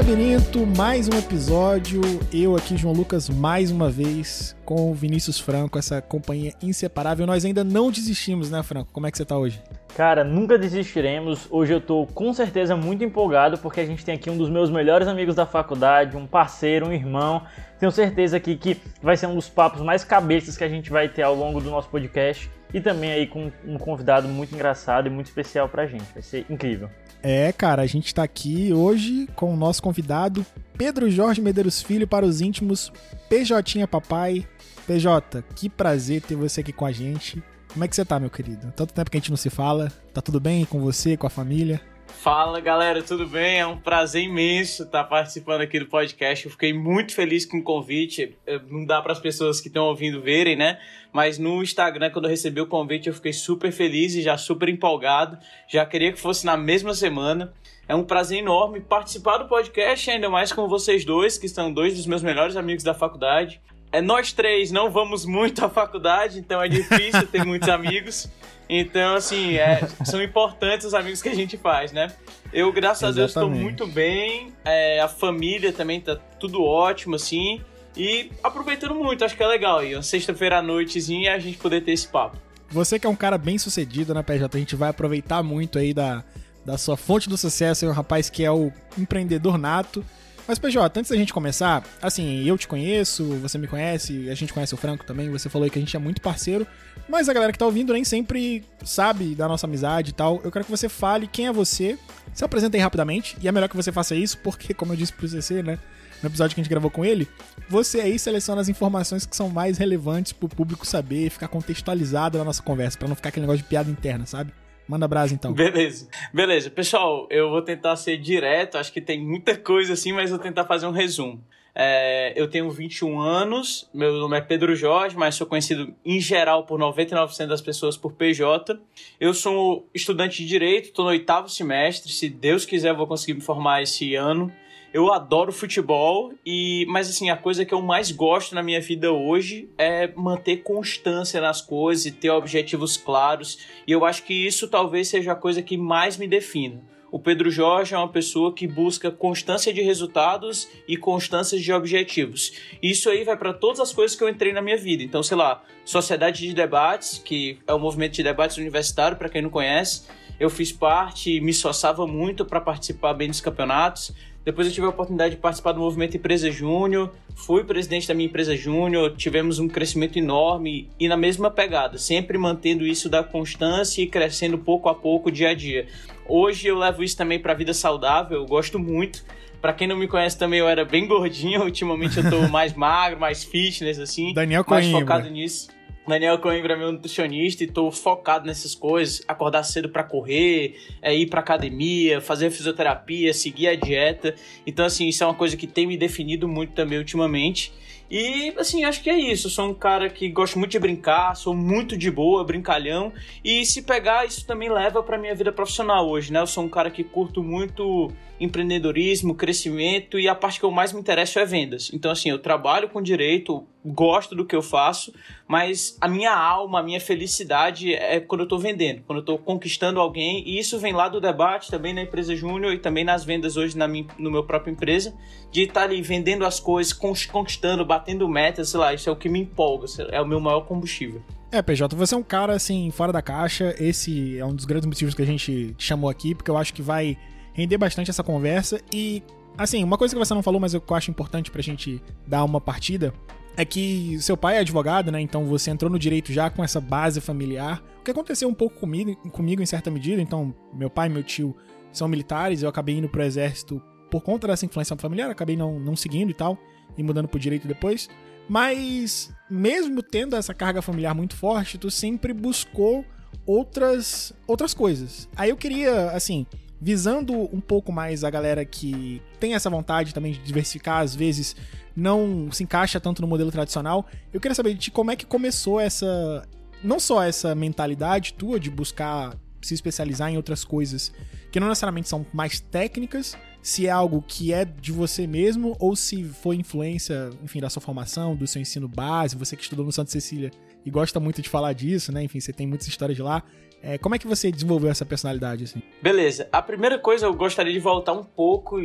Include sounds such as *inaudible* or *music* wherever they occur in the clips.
Labirinto, mais um episódio. Eu aqui, João Lucas, mais uma vez com o Vinícius Franco, essa companhia inseparável. Nós ainda não desistimos, né, Franco? Como é que você tá hoje? Cara, nunca desistiremos. Hoje eu tô com certeza muito empolgado porque a gente tem aqui um dos meus melhores amigos da faculdade, um parceiro, um irmão. Tenho certeza aqui que vai ser um dos papos mais cabeças que a gente vai ter ao longo do nosso podcast e também aí com um convidado muito engraçado e muito especial pra gente. Vai ser incrível. É, cara, a gente tá aqui hoje com o nosso convidado Pedro Jorge Medeiros Filho para os íntimos PJ Papai. PJ, que prazer ter você aqui com a gente. Como é que você tá, meu querido? Tanto tempo que a gente não se fala. Tá tudo bem com você, com a família? Fala galera, tudo bem? É um prazer imenso estar participando aqui do podcast. Eu fiquei muito feliz com o convite. Não dá para as pessoas que estão ouvindo verem, né? Mas no Instagram, quando eu recebi o convite, eu fiquei super feliz e já super empolgado. Já queria que fosse na mesma semana. É um prazer enorme participar do podcast, ainda mais com vocês dois, que são dois dos meus melhores amigos da faculdade. É, nós três não vamos muito à faculdade, então é difícil ter muitos amigos. Então, assim, é, são importantes os amigos que a gente faz, né? Eu, graças Exatamente. a Deus, estou muito bem. É, a família também tá tudo ótimo, assim. E aproveitando muito, acho que é legal aí. Uma sexta-feira à noitezinha a gente poder ter esse papo. Você que é um cara bem sucedido, né, PJ? A gente vai aproveitar muito aí da, da sua fonte do sucesso. É um rapaz que é o empreendedor nato. Mas, PJ, antes da gente começar, assim, eu te conheço, você me conhece, a gente conhece o Franco também, você falou aí que a gente é muito parceiro, mas a galera que tá ouvindo nem sempre sabe da nossa amizade e tal. Eu quero que você fale quem é você, se apresente aí rapidamente, e é melhor que você faça isso, porque, como eu disse pro CC, né, no episódio que a gente gravou com ele, você aí seleciona as informações que são mais relevantes pro público saber, ficar contextualizado na nossa conversa, para não ficar aquele negócio de piada interna, sabe? Manda brasa então. Beleza. Beleza. Pessoal, eu vou tentar ser direto, acho que tem muita coisa assim, mas vou tentar fazer um resumo. É, eu tenho 21 anos, meu nome é Pedro Jorge, mas sou conhecido em geral por 99% das pessoas por PJ. Eu sou estudante de Direito, estou no oitavo semestre, se Deus quiser eu vou conseguir me formar esse ano. Eu adoro futebol e, mas assim, a coisa que eu mais gosto na minha vida hoje é manter constância nas coisas e ter objetivos claros. E eu acho que isso talvez seja a coisa que mais me defina. O Pedro Jorge é uma pessoa que busca constância de resultados e constância de objetivos. Isso aí vai para todas as coisas que eu entrei na minha vida. Então, sei lá, Sociedade de Debates, que é o movimento de debates universitário, para quem não conhece, eu fiz parte e me esforçava muito para participar bem dos campeonatos. Depois eu tive a oportunidade de participar do movimento Empresa Júnior, fui presidente da minha empresa Júnior, tivemos um crescimento enorme e na mesma pegada, sempre mantendo isso da constância e crescendo pouco a pouco, dia a dia. Hoje eu levo isso também para a vida saudável, eu gosto muito. Para quem não me conhece também, eu era bem gordinho, *laughs* ultimamente eu tô mais magro, mais fitness assim, Daniel mais Coimbra. focado nisso. Daniel Coimbra é meu nutricionista e tô focado nessas coisas, acordar cedo para correr, é, ir pra academia, fazer fisioterapia, seguir a dieta. Então, assim, isso é uma coisa que tem me definido muito também ultimamente. E, assim, acho que é isso. Eu sou um cara que gosto muito de brincar, sou muito de boa, brincalhão. E se pegar, isso também leva pra minha vida profissional hoje, né? Eu sou um cara que curto muito empreendedorismo, crescimento e a parte que eu mais me interesso é vendas. Então, assim, eu trabalho com direito, gosto do que eu faço, mas a minha alma, a minha felicidade é quando eu tô vendendo, quando eu tô conquistando alguém. E isso vem lá do debate, também na empresa Júnior e também nas vendas hoje na minha, no meu próprio empresa, de estar ali vendendo as coisas, conquistando, batendo metas, sei lá, isso é o que me empolga, é o meu maior combustível. É, PJ, você é um cara assim, fora da caixa. Esse é um dos grandes motivos que a gente te chamou aqui, porque eu acho que vai render bastante essa conversa. E, assim, uma coisa que você não falou, mas eu acho importante pra gente dar uma partida, é que seu pai é advogado, né? Então você entrou no direito já com essa base familiar. O que aconteceu um pouco comigo, comigo em certa medida, então meu pai e meu tio são militares, eu acabei indo pro exército por conta dessa influência familiar, acabei não, não seguindo e tal, e mudando pro direito depois. Mas, mesmo tendo essa carga familiar muito forte, tu sempre buscou outras outras coisas. Aí eu queria, assim, visando um pouco mais a galera que tem essa vontade também de diversificar, às vezes não se encaixa tanto no modelo tradicional. Eu queria saber de ti como é que começou essa. Não só essa mentalidade tua de buscar se especializar em outras coisas que não necessariamente são mais técnicas, se é algo que é de você mesmo ou se foi influência, enfim, da sua formação, do seu ensino base, você que estudou no Santa Cecília e gosta muito de falar disso, né? Enfim, você tem muitas histórias de lá. É, como é que você desenvolveu essa personalidade, assim? Beleza. A primeira coisa, eu gostaria de voltar um pouco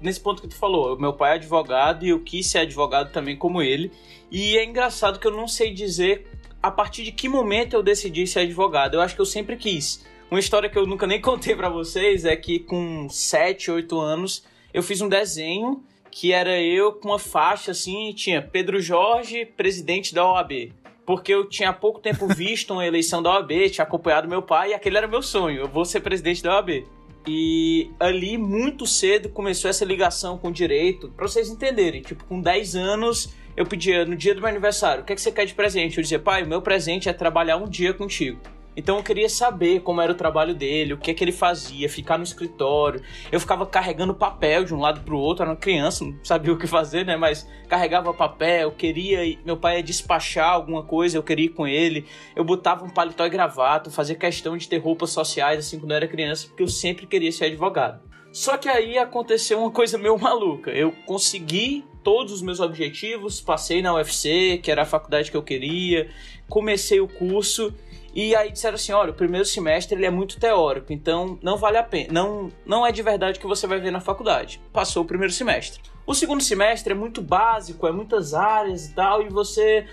nesse ponto que tu falou. Meu pai é advogado e eu quis ser advogado também como ele. E é engraçado que eu não sei dizer a partir de que momento eu decidi ser advogado. Eu acho que eu sempre quis. Uma história que eu nunca nem *laughs* contei para vocês é que com 7, 8 anos eu fiz um desenho que era eu com uma faixa assim, tinha Pedro Jorge, presidente da OAB porque eu tinha há pouco tempo *laughs* visto uma eleição da OAB, tinha acompanhado meu pai e aquele era meu sonho, eu vou ser presidente da OAB. E ali, muito cedo, começou essa ligação com o direito, pra vocês entenderem. Tipo, com 10 anos, eu pedia no dia do meu aniversário: o que, é que você quer de presente? Eu dizia, pai, o meu presente é trabalhar um dia contigo. Então eu queria saber como era o trabalho dele, o que é que ele fazia, ficar no escritório. Eu ficava carregando papel de um lado para o outro, era uma criança, não sabia o que fazer, né? Mas carregava papel, queria, meu pai ia despachar alguma coisa, eu queria ir com ele. Eu botava um paletó e gravata, fazia questão de ter roupas sociais assim quando eu era criança, porque eu sempre queria ser advogado. Só que aí aconteceu uma coisa meio maluca. Eu consegui todos os meus objetivos, passei na UFC, que era a faculdade que eu queria, comecei o curso e aí disseram assim, olha, o primeiro semestre ele é muito teórico, então não vale a pena, não, não é de verdade que você vai ver na faculdade. Passou o primeiro semestre. O segundo semestre é muito básico, é muitas áreas e tal, e você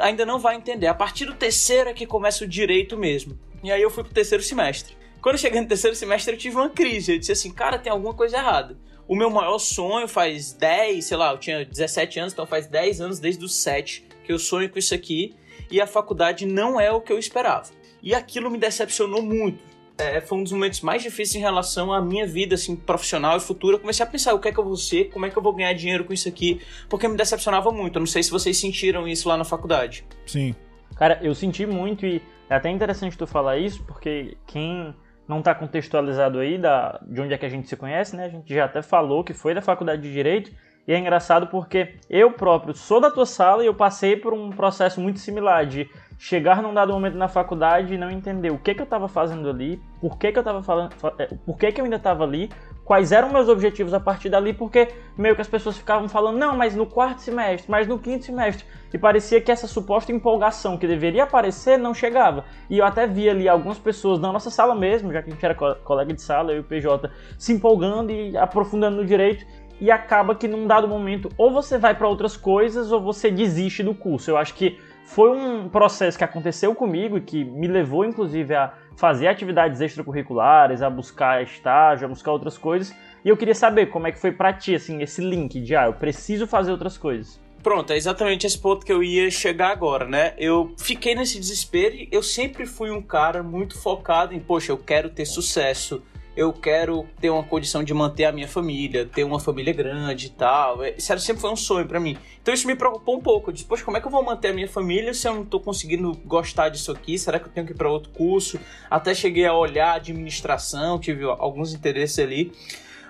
ainda não vai entender. A partir do terceiro é que começa o direito mesmo. E aí eu fui pro terceiro semestre. Quando eu cheguei no terceiro semestre, eu tive uma crise. Eu disse assim, cara, tem alguma coisa errada. O meu maior sonho faz 10, sei lá, eu tinha 17 anos, então faz 10 anos desde os 7 que eu sonho com isso aqui e a faculdade não é o que eu esperava. E aquilo me decepcionou muito. É, foi um dos momentos mais difíceis em relação à minha vida assim, profissional e futura. Eu comecei a pensar o que é que eu vou ser, como é que eu vou ganhar dinheiro com isso aqui, porque me decepcionava muito. Eu não sei se vocês sentiram isso lá na faculdade. Sim. Cara, eu senti muito e é até interessante tu falar isso, porque quem não está contextualizado aí da, de onde é que a gente se conhece, né? A gente já até falou que foi da faculdade de Direito e é engraçado porque eu próprio sou da tua sala e eu passei por um processo muito similar de chegar num dado momento na faculdade e não entender o que, que eu estava fazendo ali, por que, que eu estava falando, é, por que, que eu ainda estava ali, quais eram meus objetivos a partir dali, porque meio que as pessoas ficavam falando, não, mas no quarto semestre, mas no quinto semestre. E parecia que essa suposta empolgação que deveria aparecer não chegava. E eu até via ali algumas pessoas na nossa sala mesmo, já que a gente era colega de sala, eu e o PJ, se empolgando e aprofundando no direito e acaba que num dado momento ou você vai para outras coisas ou você desiste do curso. Eu acho que foi um processo que aconteceu comigo e que me levou inclusive a fazer atividades extracurriculares, a buscar estágio, a buscar outras coisas. E eu queria saber como é que foi para ti assim esse link de ah, eu preciso fazer outras coisas. Pronto, é exatamente esse ponto que eu ia chegar agora, né? Eu fiquei nesse desespero e eu sempre fui um cara muito focado em, poxa, eu quero ter sucesso, eu quero ter uma condição de manter a minha família, ter uma família grande e tal. Isso sempre foi um sonho para mim. Então isso me preocupou um pouco. Disse, poxa, como é que eu vou manter a minha família se eu não tô conseguindo gostar disso aqui? Será que eu tenho que ir para outro curso? Até cheguei a olhar administração, tive alguns interesses ali.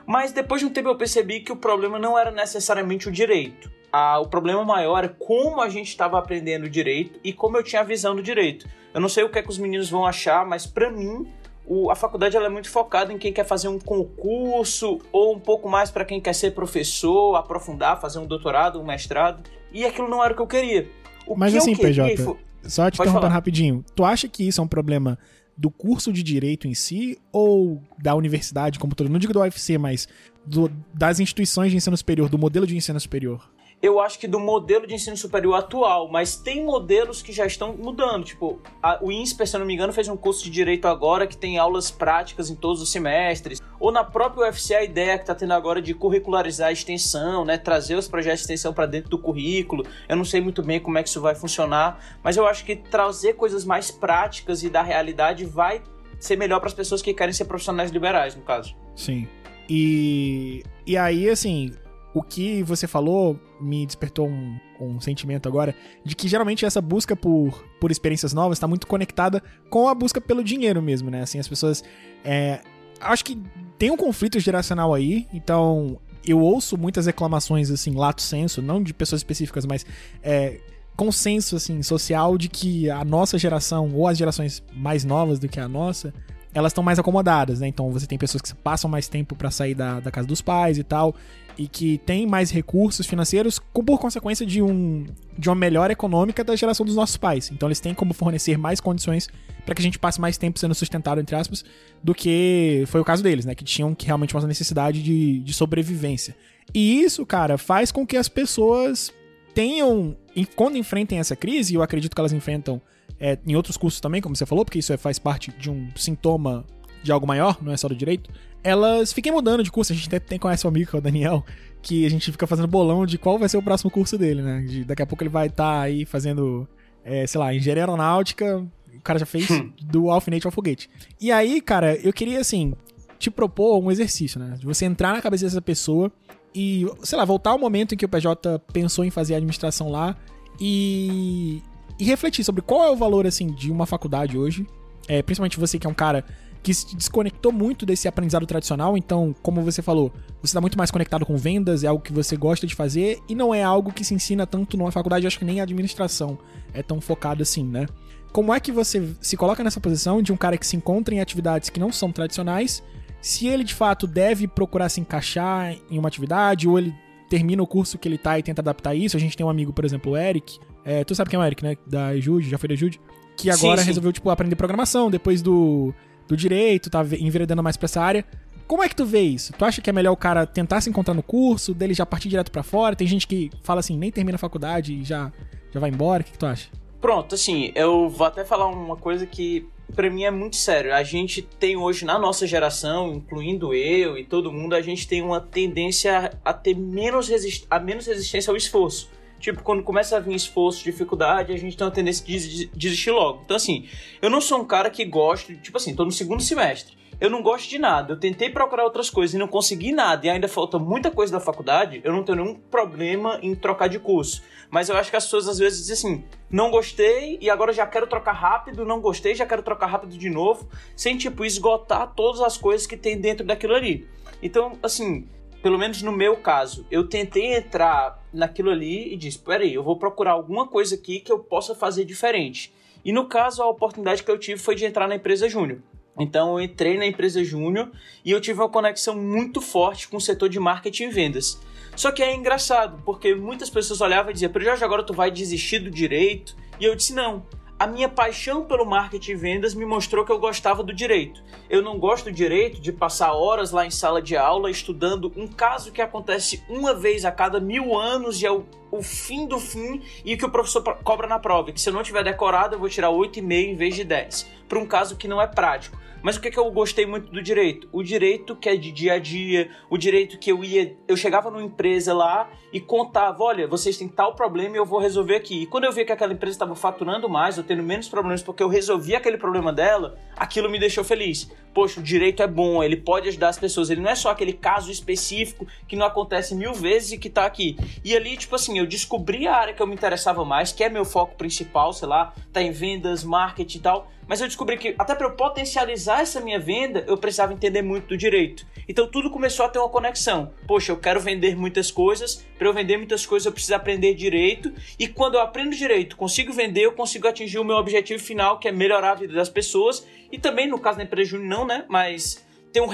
Mas depois de um tempo eu percebi que o problema não era necessariamente o direito. Ah, o problema maior é como a gente estava aprendendo direito e como eu tinha a visão do direito. Eu não sei o que, é que os meninos vão achar, mas para mim o, a faculdade ela é muito focada em quem quer fazer um concurso ou um pouco mais para quem quer ser professor, aprofundar, fazer um doutorado, um mestrado. E aquilo não era o que eu queria. O Mas que assim, PJ, foi... só te interrompendo rapidinho. Tu acha que isso é um problema do curso de direito em si ou da universidade como todo? Não digo do UFC, mas do, das instituições de ensino superior, do modelo de ensino superior? Eu acho que do modelo de ensino superior atual, mas tem modelos que já estão mudando. Tipo, a, o INSPER, se eu não me engano, fez um curso de direito agora que tem aulas práticas em todos os semestres. Ou na própria UFC, a ideia que está tendo agora de curricularizar a extensão, né? Trazer os projetos de extensão para dentro do currículo. Eu não sei muito bem como é que isso vai funcionar, mas eu acho que trazer coisas mais práticas e da realidade vai ser melhor para as pessoas que querem ser profissionais liberais, no caso. Sim. E, e aí, assim, o que você falou me despertou um, um, sentimento agora de que geralmente essa busca por, por experiências novas está muito conectada com a busca pelo dinheiro mesmo, né? Assim, as pessoas. É, acho que tem um conflito geracional aí, então eu ouço muitas reclamações, assim, lato senso, não de pessoas específicas, mas é, consenso, assim, social de que a nossa geração, ou as gerações mais novas do que a nossa, elas estão mais acomodadas, né? Então você tem pessoas que passam mais tempo para sair da, da casa dos pais e tal, e que têm mais recursos financeiros por consequência de, um, de uma melhora econômica da geração dos nossos pais. Então eles têm como fornecer mais condições para que a gente passe mais tempo sendo sustentado, entre aspas, do que foi o caso deles, né? Que tinham que realmente uma necessidade de, de sobrevivência. E isso, cara, faz com que as pessoas tenham, quando enfrentem essa crise, e eu acredito que elas enfrentam é, em outros cursos também, como você falou, porque isso é, faz parte de um sintoma de algo maior, não é só do direito, elas fiquem mudando de curso. A gente até tem, conhece um amigo, que é o Daniel, que a gente fica fazendo bolão de qual vai ser o próximo curso dele, né? De, daqui a pouco ele vai estar tá aí fazendo, é, sei lá, engenharia aeronáutica, o cara já fez hum. do alfinete ao foguete. E aí, cara, eu queria, assim, te propor um exercício, né? De você entrar na cabeça dessa pessoa e, sei lá, voltar ao momento em que o PJ pensou em fazer a administração lá e, e refletir sobre qual é o valor, assim, de uma faculdade hoje. É, principalmente você que é um cara que se desconectou muito desse aprendizado tradicional. Então, como você falou, você está muito mais conectado com vendas, é algo que você gosta de fazer e não é algo que se ensina tanto numa faculdade, acho que nem a administração é tão focado assim, né? Como é que você se coloca nessa posição de um cara que se encontra em atividades que não são tradicionais? Se ele de fato deve procurar se encaixar em uma atividade ou ele termina o curso que ele tá e tenta adaptar isso. A gente tem um amigo, por exemplo, o Eric. É, tu sabe quem é o Eric, né? Da Jude, já foi da Jude. Que agora sim, sim. resolveu, tipo, aprender programação depois do do direito, tá enveredando mais pra essa área. Como é que tu vê isso? Tu acha que é melhor o cara tentar se encontrar no curso, dele já partir direto para fora? Tem gente que fala assim, nem termina a faculdade e já, já vai embora. O que, que tu acha? Pronto, assim, eu vou até falar uma coisa que para mim é muito sério. A gente tem hoje na nossa geração, incluindo eu e todo mundo, a gente tem uma tendência a ter menos, resist a menos resistência ao esforço. Tipo, quando começa a vir esforço, dificuldade, a gente tem uma tendência de desistir logo. Então, assim, eu não sou um cara que gosta, tipo assim, tô no segundo semestre. Eu não gosto de nada. Eu tentei procurar outras coisas e não consegui nada, e ainda falta muita coisa da faculdade. Eu não tenho nenhum problema em trocar de curso. Mas eu acho que as pessoas às vezes dizem assim: não gostei e agora já quero trocar rápido, não gostei, já quero trocar rápido de novo, sem tipo esgotar todas as coisas que tem dentro daquilo ali. Então, assim, pelo menos no meu caso, eu tentei entrar naquilo ali e disse: peraí, eu vou procurar alguma coisa aqui que eu possa fazer diferente. E no caso, a oportunidade que eu tive foi de entrar na empresa Júnior. Então eu entrei na empresa Júnior e eu tive uma conexão muito forte com o setor de marketing e vendas. Só que é engraçado, porque muitas pessoas olhavam e diziam, Jorge, agora tu vai desistir do direito? E eu disse, não, a minha paixão pelo marketing e vendas me mostrou que eu gostava do direito. Eu não gosto do direito de passar horas lá em sala de aula estudando um caso que acontece uma vez a cada mil anos e é o, o fim do fim e que o professor cobra na prova. Que se eu não tiver decorado, eu vou tirar 8,5 em vez de 10. Para um caso que não é prático. Mas o que, que eu gostei muito do direito? O direito que é de dia a dia, o direito que eu ia. Eu chegava numa empresa lá e contava: olha, vocês têm tal problema e eu vou resolver aqui. E quando eu via que aquela empresa estava faturando mais, ou tendo menos problemas porque eu resolvi aquele problema dela, aquilo me deixou feliz. Poxa, o direito é bom, ele pode ajudar as pessoas, ele não é só aquele caso específico que não acontece mil vezes e que tá aqui. E ali, tipo assim, eu descobri a área que eu me interessava mais, que é meu foco principal, sei lá, tá em vendas, marketing e tal mas eu descobri que até para eu potencializar essa minha venda, eu precisava entender muito do direito. Então tudo começou a ter uma conexão. Poxa, eu quero vender muitas coisas, para eu vender muitas coisas eu preciso aprender direito, e quando eu aprendo direito, consigo vender, eu consigo atingir o meu objetivo final, que é melhorar a vida das pessoas, e também no caso da empresa Júnior não, né, mas ter um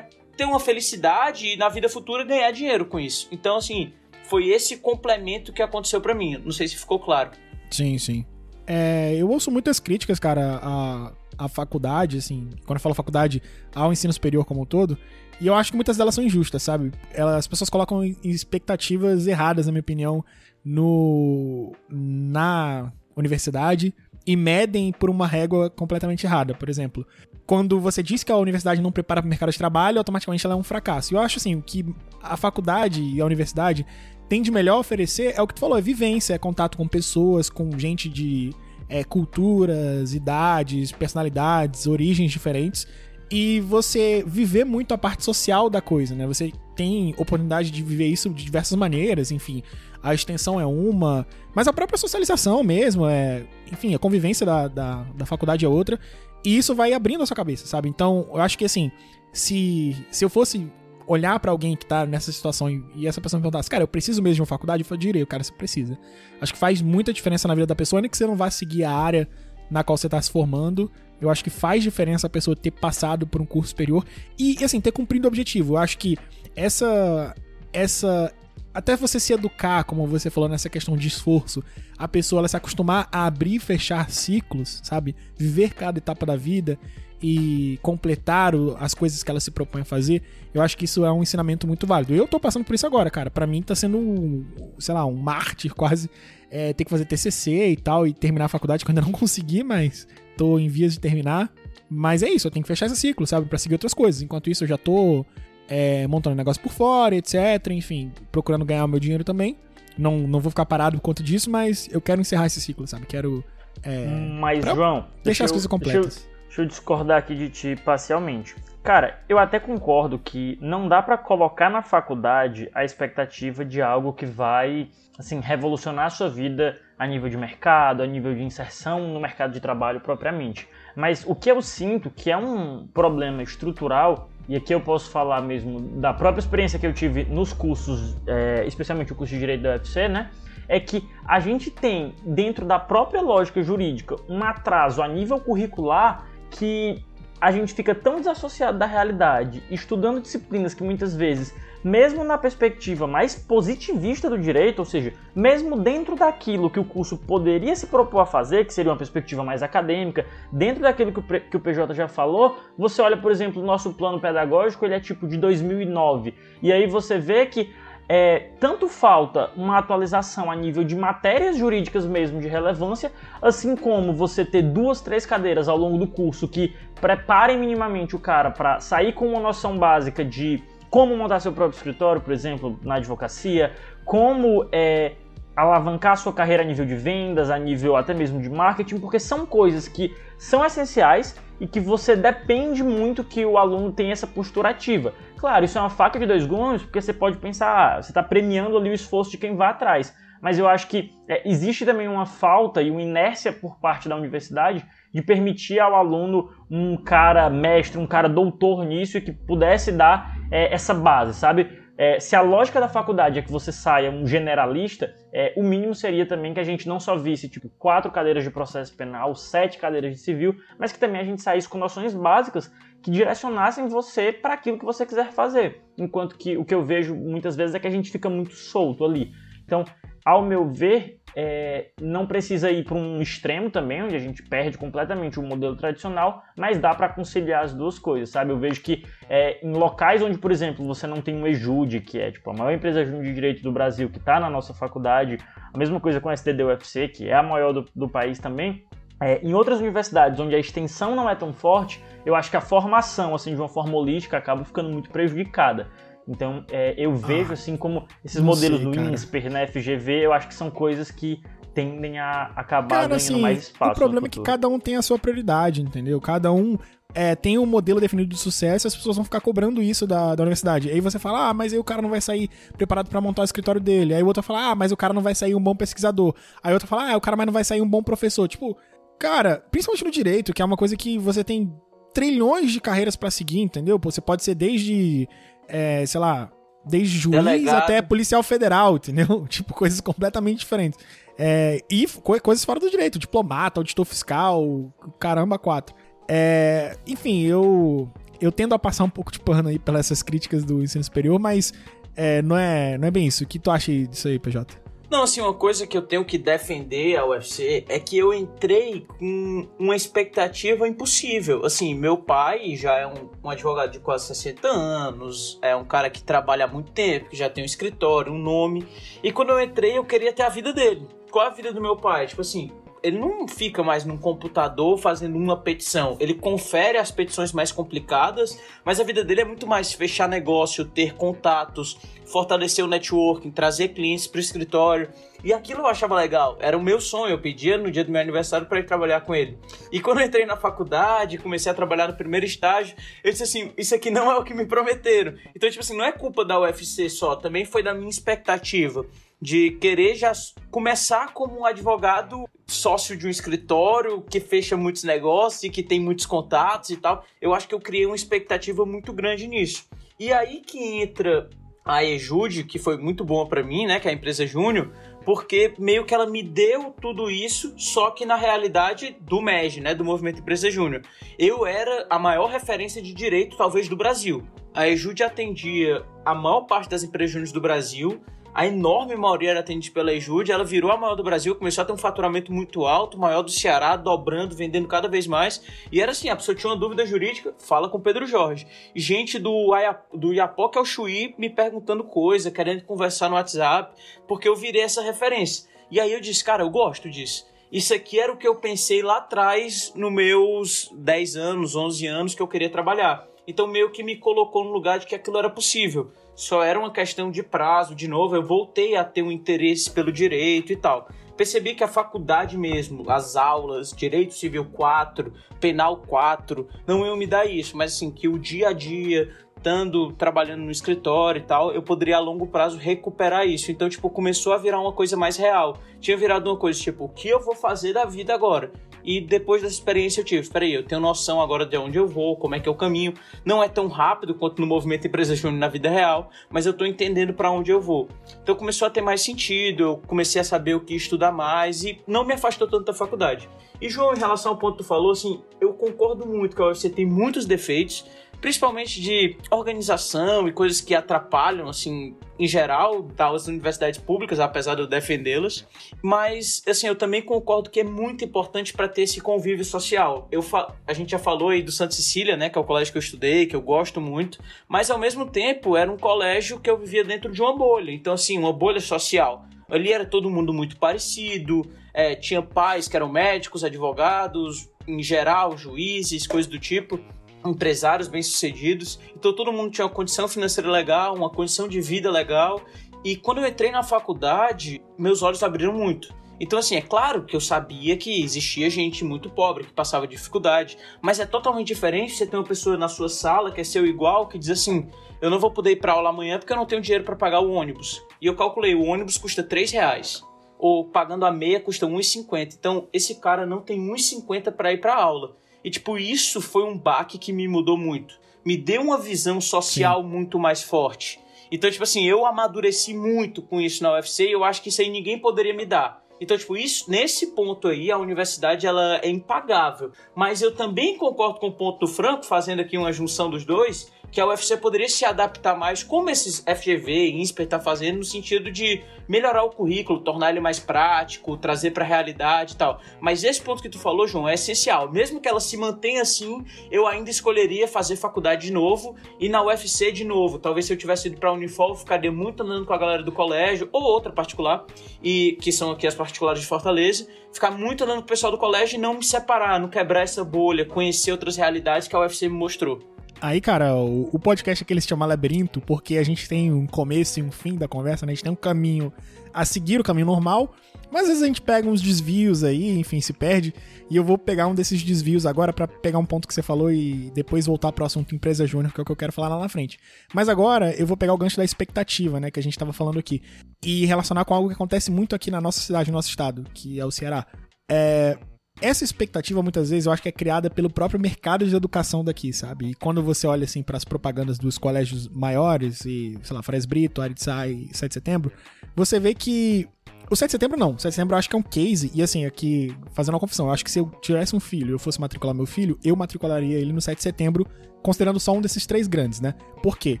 ter uma felicidade e na vida futura ganhar dinheiro com isso. Então assim, foi esse complemento que aconteceu para mim. Não sei se ficou claro. Sim, sim. É, eu ouço muitas críticas, cara, à, à faculdade, assim, quando eu falo faculdade, ao ensino superior como um todo, e eu acho que muitas delas são injustas, sabe? Elas, as pessoas colocam expectativas erradas, na minha opinião, no na universidade e medem por uma régua completamente errada. Por exemplo, quando você diz que a universidade não prepara para o mercado de trabalho, automaticamente ela é um fracasso. E eu acho assim que a faculdade e a universidade tem de melhor oferecer é o que tu falou, é vivência, é contato com pessoas, com gente de é, culturas, idades, personalidades, origens diferentes. E você viver muito a parte social da coisa, né? Você tem oportunidade de viver isso de diversas maneiras, enfim. A extensão é uma, mas a própria socialização mesmo, é, enfim, a convivência da, da, da faculdade é outra. E isso vai abrindo a sua cabeça, sabe? Então, eu acho que assim, se, se eu fosse olhar para alguém que tá nessa situação e, e, essa pessoa me perguntasse, cara, eu preciso mesmo de uma faculdade? Eu falo, direito, cara, você precisa. Acho que faz muita diferença na vida da pessoa, nem que você não vá seguir a área na qual você tá se formando, Eu acho que faz diferença a pessoa ter passado por um curso superior e, assim, ter cumprido o objetivo. Eu acho que essa. Essa. Até você se educar, como você falou nessa questão de esforço, a pessoa ela se acostumar a abrir e fechar ciclos, sabe? Viver cada etapa da vida e completar o, as coisas que ela se propõe a fazer, eu acho que isso é um ensinamento muito válido. Eu tô passando por isso agora, cara. Para mim tá sendo, um, sei lá, um mártir *laughs* quase é, ter que fazer TCC e tal e terminar a faculdade que eu ainda não *laughs* consegui, mas tô em vias de terminar. Mas é isso, eu tenho que fechar esse ciclo, sabe? Pra seguir outras coisas. Enquanto isso, eu já tô é, montando negócio por fora, etc. Enfim, procurando ganhar o meu dinheiro também. Não, não vou ficar parado por conta disso, mas eu quero encerrar esse ciclo, sabe? Quero. É, mas, João. Deixar as coisas completas. Deixa eu, discordar aqui de ti parcialmente. Cara, eu até concordo que não dá para colocar na faculdade a expectativa de algo que vai, assim, revolucionar a sua vida a nível de mercado, a nível de inserção no mercado de trabalho propriamente. Mas o que eu sinto que é um problema estrutural, e aqui eu posso falar mesmo da própria experiência que eu tive nos cursos, é, especialmente o curso de Direito da UFC, né? É que a gente tem, dentro da própria lógica jurídica, um atraso a nível curricular que a gente fica tão desassociado da realidade, estudando disciplinas que muitas vezes, mesmo na perspectiva mais positivista do direito, ou seja, mesmo dentro daquilo que o curso poderia se propor a fazer, que seria uma perspectiva mais acadêmica, dentro daquilo que o, PJ já falou, você olha, por exemplo, o nosso plano pedagógico, ele é tipo de 2009, e aí você vê que é, tanto falta uma atualização a nível de matérias jurídicas mesmo de relevância, assim como você ter duas, três cadeiras ao longo do curso que preparem minimamente o cara para sair com uma noção básica de como montar seu próprio escritório, por exemplo, na advocacia, como é, alavancar sua carreira a nível de vendas, a nível até mesmo de marketing, porque são coisas que são essenciais e que você depende muito que o aluno tenha essa postura ativa. Claro, isso é uma faca de dois gumes, porque você pode pensar, ah, você está premiando ali o esforço de quem vai atrás. Mas eu acho que é, existe também uma falta e uma inércia por parte da universidade de permitir ao aluno um cara mestre, um cara doutor nisso e que pudesse dar é, essa base, sabe? É, se a lógica da faculdade é que você saia um generalista, é, o mínimo seria também que a gente não só visse tipo quatro cadeiras de processo penal, sete cadeiras de civil, mas que também a gente saísse com noções básicas que direcionassem você para aquilo que você quiser fazer. Enquanto que o que eu vejo muitas vezes é que a gente fica muito solto ali. Então, ao meu ver, é, não precisa ir para um extremo também, onde a gente perde completamente o modelo tradicional, mas dá para conciliar as duas coisas, sabe? Eu vejo que é, em locais onde, por exemplo, você não tem um EJUD, que é tipo a maior empresa de direito do Brasil, que está na nossa faculdade, a mesma coisa com a STD UFC, que é a maior do, do país também, é, em outras universidades onde a extensão não é tão forte, eu acho que a formação, assim, de uma forma holística, acaba ficando muito prejudicada. Então, é, eu vejo, ah, assim, como esses modelos sei, do. INSPER, né, FGV, eu acho que são coisas que tendem a acabar cara, ganhando assim, mais espaço. O problema é que cada um tem a sua prioridade, entendeu? Cada um é, tem um modelo definido de sucesso e as pessoas vão ficar cobrando isso da, da universidade. Aí você fala, ah, mas aí o cara não vai sair preparado para montar o escritório dele. Aí o outro fala, ah, mas o cara não vai sair um bom pesquisador. Aí o outro fala, ah, o cara mas não vai sair um bom professor. Tipo, cara, principalmente no direito, que é uma coisa que você tem trilhões de carreiras para seguir, entendeu? Você pode ser desde, é, sei lá, desde juiz Delegado. até policial federal, entendeu? *laughs* Tipo, coisas completamente diferentes. É, e coisas fora do direito, diplomata, auditor fiscal, caramba, quatro. É, enfim, eu eu tendo a passar um pouco de pano aí pelas essas críticas do ensino superior, mas é, não, é, não é bem isso. O que tu acha disso aí, PJ? Não, assim, uma coisa que eu tenho que defender a UFC é que eu entrei com uma expectativa impossível. Assim, meu pai já é um, um, advogado de quase 60 anos, é um cara que trabalha há muito tempo, que já tem um escritório, um nome. E quando eu entrei, eu queria ter a vida dele. Qual a vida do meu pai? Tipo assim, ele não fica mais num computador fazendo uma petição. Ele confere as petições mais complicadas, mas a vida dele é muito mais fechar negócio, ter contatos, fortalecer o networking, trazer clientes para o escritório. E aquilo eu achava legal. Era o meu sonho. Eu pedia no dia do meu aniversário para ir trabalhar com ele. E quando eu entrei na faculdade, comecei a trabalhar no primeiro estágio, eu disse assim: Isso aqui não é o que me prometeram. Então, tipo assim, não é culpa da UFC só, também foi da minha expectativa de querer já começar como um advogado sócio de um escritório que fecha muitos negócios e que tem muitos contatos e tal. Eu acho que eu criei uma expectativa muito grande nisso. E aí que entra a Ejude, que foi muito boa para mim, né, que é a empresa Júnior, porque meio que ela me deu tudo isso, só que na realidade do MEG, né, do Movimento Empresa Júnior. Eu era a maior referência de direito, talvez, do Brasil. A EJUD atendia a maior parte das empresas júniores do Brasil, a enorme maioria era atendida pela EJUD, ela virou a maior do Brasil, começou a ter um faturamento muito alto, maior do Ceará, dobrando, vendendo cada vez mais. E era assim, a pessoa tinha uma dúvida jurídica, fala com o Pedro Jorge. Gente do, do Iapoca ao Chuí me perguntando coisa, querendo conversar no WhatsApp, porque eu virei essa referência. E aí eu disse, cara, eu gosto disso. Isso aqui era o que eu pensei lá atrás, nos meus 10 anos, 11 anos, que eu queria trabalhar. Então meio que me colocou no lugar de que aquilo era possível só era uma questão de prazo. De novo, eu voltei a ter um interesse pelo direito e tal. Percebi que a faculdade mesmo, as aulas, Direito Civil 4, Penal 4, não iam me dar isso, mas assim, que o dia a dia, estando trabalhando no escritório e tal, eu poderia a longo prazo recuperar isso. Então, tipo, começou a virar uma coisa mais real. Tinha virado uma coisa tipo, o que eu vou fazer da vida agora? E depois dessa experiência eu tive, espera aí, eu tenho noção agora de onde eu vou, como é que é o caminho. Não é tão rápido quanto no movimento Empresa Júnior na vida real, mas eu estou entendendo para onde eu vou. Então começou a ter mais sentido, eu comecei a saber o que estudar mais e não me afastou tanto da faculdade. E João, em relação ao ponto que tu falou, assim, eu concordo muito que a UFC tem muitos defeitos, principalmente de organização e coisas que atrapalham, assim, em geral, das universidades públicas, apesar de eu defendê-las. Mas, assim, eu também concordo que é muito importante para ter esse convívio social. Eu a gente já falou aí do Santa Cecília, né, que é o colégio que eu estudei, que eu gosto muito, mas ao mesmo tempo era um colégio que eu vivia dentro de uma bolha. Então, assim, uma bolha social. Ali era todo mundo muito parecido, é, tinha pais que eram médicos, advogados, em geral, juízes, coisas do tipo empresários bem-sucedidos. Então todo mundo tinha uma condição financeira legal, uma condição de vida legal. E quando eu entrei na faculdade, meus olhos abriram muito. Então, assim, é claro que eu sabia que existia gente muito pobre, que passava dificuldade, mas é totalmente diferente você ter uma pessoa na sua sala que é seu igual, que diz assim: eu não vou poder ir para aula amanhã porque eu não tenho dinheiro para pagar o ônibus. E eu calculei: o ônibus custa 3 reais, ou pagando a meia custa 1,50. Então, esse cara não tem 1,50 para ir para aula. E, tipo, isso foi um baque que me mudou muito. Me deu uma visão social Sim. muito mais forte. Então, tipo assim, eu amadureci muito com isso na UFC e eu acho que isso aí ninguém poderia me dar. Então, tipo, isso, nesse ponto aí, a universidade ela é impagável. Mas eu também concordo com o ponto do Franco, fazendo aqui uma junção dos dois, que a UFC poderia se adaptar mais, como esses FGV e INSPER tá fazendo, no sentido de melhorar o currículo, tornar ele mais prático, trazer para a realidade e tal. Mas esse ponto que tu falou, João, é essencial. Mesmo que ela se mantenha assim, eu ainda escolheria fazer faculdade de novo e na UFC de novo. Talvez se eu tivesse ido para a Unifol, ficaria muito andando com a galera do colégio ou outra particular, e que são aqui as particulares de Fortaleza, ficar muito andando com o pessoal do colégio e não me separar, não quebrar essa bolha, conhecer outras realidades que a UFC me mostrou. Aí, cara, o, o podcast aqui ele se chama Labirinto porque a gente tem um começo e um fim da conversa, né? A gente tem um caminho a seguir, o caminho normal, mas às vezes a gente pega uns desvios aí, enfim, se perde. E eu vou pegar um desses desvios agora para pegar um ponto que você falou e depois voltar pro assunto empresa júnior, que é o que eu quero falar lá na frente. Mas agora eu vou pegar o gancho da expectativa, né, que a gente tava falando aqui, e relacionar com algo que acontece muito aqui na nossa cidade, no nosso estado, que é o Ceará. É, essa expectativa muitas vezes eu acho que é criada pelo próprio mercado de educação daqui, sabe? E quando você olha assim para as propagandas dos colégios maiores e, sei lá, Fres Brito, Aritsai, 7 de setembro, você vê que o 7 de setembro não. O 7 de setembro eu acho que é um case. E assim, aqui, fazendo uma confissão, eu acho que se eu tivesse um filho e eu fosse matricular meu filho, eu matricularia ele no 7 de setembro, considerando só um desses três grandes, né? Por quê?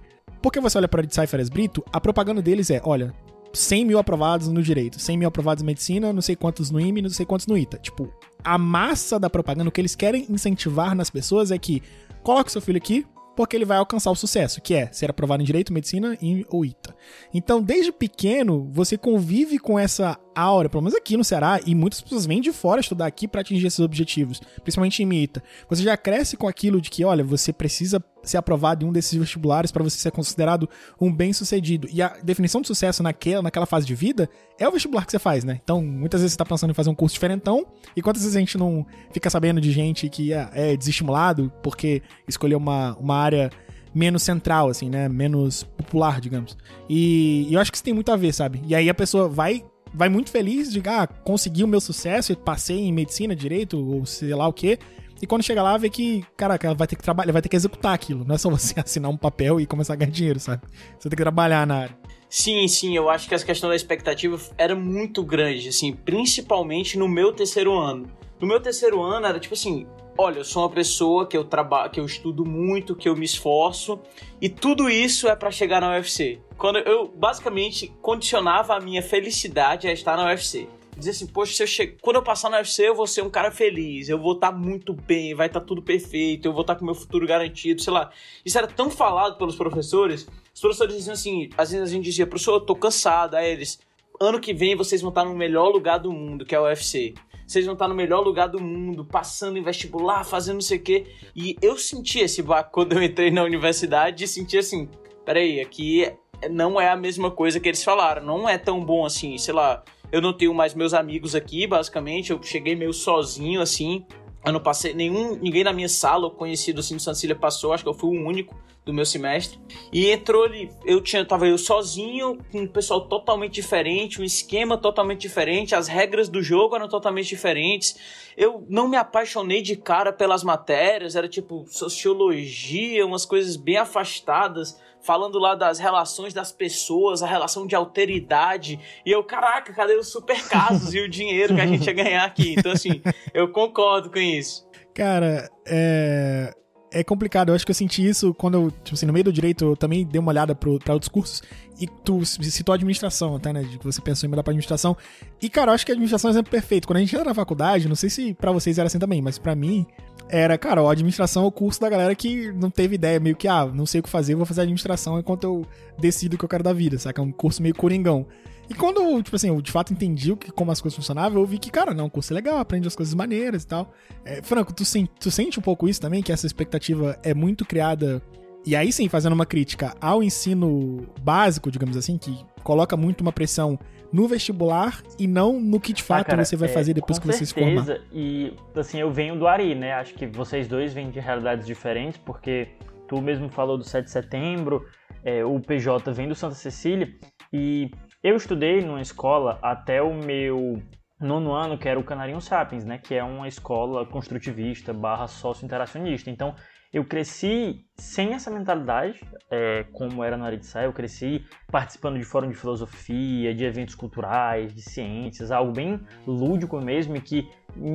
Porque você olha para e Fres Brito, a propaganda deles é: olha, 100 mil aprovados no direito, 100 mil aprovados em medicina, não sei quantos no IME, não sei quantos no ITA. Tipo, a massa da propaganda, o que eles querem incentivar nas pessoas é que coloque seu filho aqui, porque ele vai alcançar o sucesso, que é ser aprovado em direito, medicina ou ITA. Então, desde pequeno, você convive com essa aura, pelo menos aqui no Ceará, e muitas pessoas vêm de fora estudar aqui para atingir esses objetivos, principalmente em MITA. Você já cresce com aquilo de que, olha, você precisa ser aprovado em um desses vestibulares para você ser considerado um bem-sucedido. E a definição de sucesso naquela, naquela fase de vida é o vestibular que você faz, né? Então, muitas vezes você tá pensando em fazer um curso diferentão, e quantas vezes a gente não fica sabendo de gente que é, é desestimulado porque escolheu uma, uma área menos central, assim, né? Menos popular, digamos. E, e eu acho que isso tem muito a ver, sabe? E aí a pessoa vai vai muito feliz de, ah, consegui o meu sucesso, passei em medicina, direito, ou sei lá o quê. E quando chega lá, vê que, caraca, ela vai ter que trabalhar, vai ter que executar aquilo. Não é só você *laughs* assinar um papel e começar a ganhar dinheiro, sabe? Você tem que trabalhar na área. Sim, sim, eu acho que essa questão da expectativa era muito grande, assim, principalmente no meu terceiro ano. No meu terceiro ano era tipo assim, olha, eu sou uma pessoa que eu trabalho, que eu estudo muito, que eu me esforço, e tudo isso é para chegar na UFC. Quando eu basicamente condicionava a minha felicidade a estar na UFC dizer assim, poxa, se eu che... quando eu passar no UFC eu vou ser um cara feliz, eu vou estar tá muito bem, vai estar tá tudo perfeito, eu vou estar tá com meu futuro garantido, sei lá. Isso era tão falado pelos professores, os professores diziam assim, às vezes a gente dizia, professor, eu tô cansado, aí eles, ano que vem vocês vão estar no melhor lugar do mundo, que é o UFC. Vocês vão estar no melhor lugar do mundo, passando em vestibular, fazendo não sei o quê. E eu senti esse baco quando eu entrei na universidade e senti assim, peraí, aqui não é a mesma coisa que eles falaram, não é tão bom assim, sei lá eu não tenho mais meus amigos aqui, basicamente. Eu cheguei meio sozinho, assim. Eu não passei nenhum, ninguém na minha sala conhecido assim do Sancília passou, acho que eu fui o único do meu semestre. E entrou ali, eu tinha, tava eu sozinho, com um pessoal totalmente diferente, um esquema totalmente diferente, as regras do jogo eram totalmente diferentes. Eu não me apaixonei de cara pelas matérias, era tipo sociologia, umas coisas bem afastadas falando lá das relações das pessoas, a relação de alteridade. E eu, caraca, cadê os super casos e o dinheiro que a gente ia ganhar aqui? Então, assim, eu concordo com isso. Cara, é é complicado. Eu acho que eu senti isso quando eu, tipo assim, no meio do direito, eu também dei uma olhada pro, pra outros cursos e tu citou a administração, até, né? De que você pensou em mudar pra administração. E, cara, eu acho que a administração é sempre perfeito. Quando a gente entra na faculdade, não sei se para vocês era assim também, mas para mim era, cara, a administração é o curso da galera que não teve ideia, meio que, ah, não sei o que fazer, vou fazer administração enquanto eu decido o que eu quero da vida, saca? É um curso meio coringão. E quando, tipo assim, eu de fato entendi o que, como as coisas funcionavam, eu vi que, cara, não, o curso é legal, aprende as coisas maneiras e tal. É, Franco, tu, sen, tu sente um pouco isso também, que essa expectativa é muito criada. E aí sim, fazendo uma crítica ao ensino básico, digamos assim, que coloca muito uma pressão no vestibular e não no que de ah, fato ah, cara, você vai é, fazer depois que você se formar. E assim, eu venho do Ari, né? Acho que vocês dois vêm de realidades diferentes, porque tu mesmo falou do 7 de setembro, é, o PJ vem do Santa Cecília, e eu estudei numa escola até o meu nono ano, que era o Canarinho Sapiens, né? Que é uma escola construtivista barra sócio-interacionista. Então, eu cresci sem essa mentalidade, é, como era na área de saia. Eu cresci participando de fórum de filosofia, de eventos culturais, de ciências, algo bem lúdico mesmo e que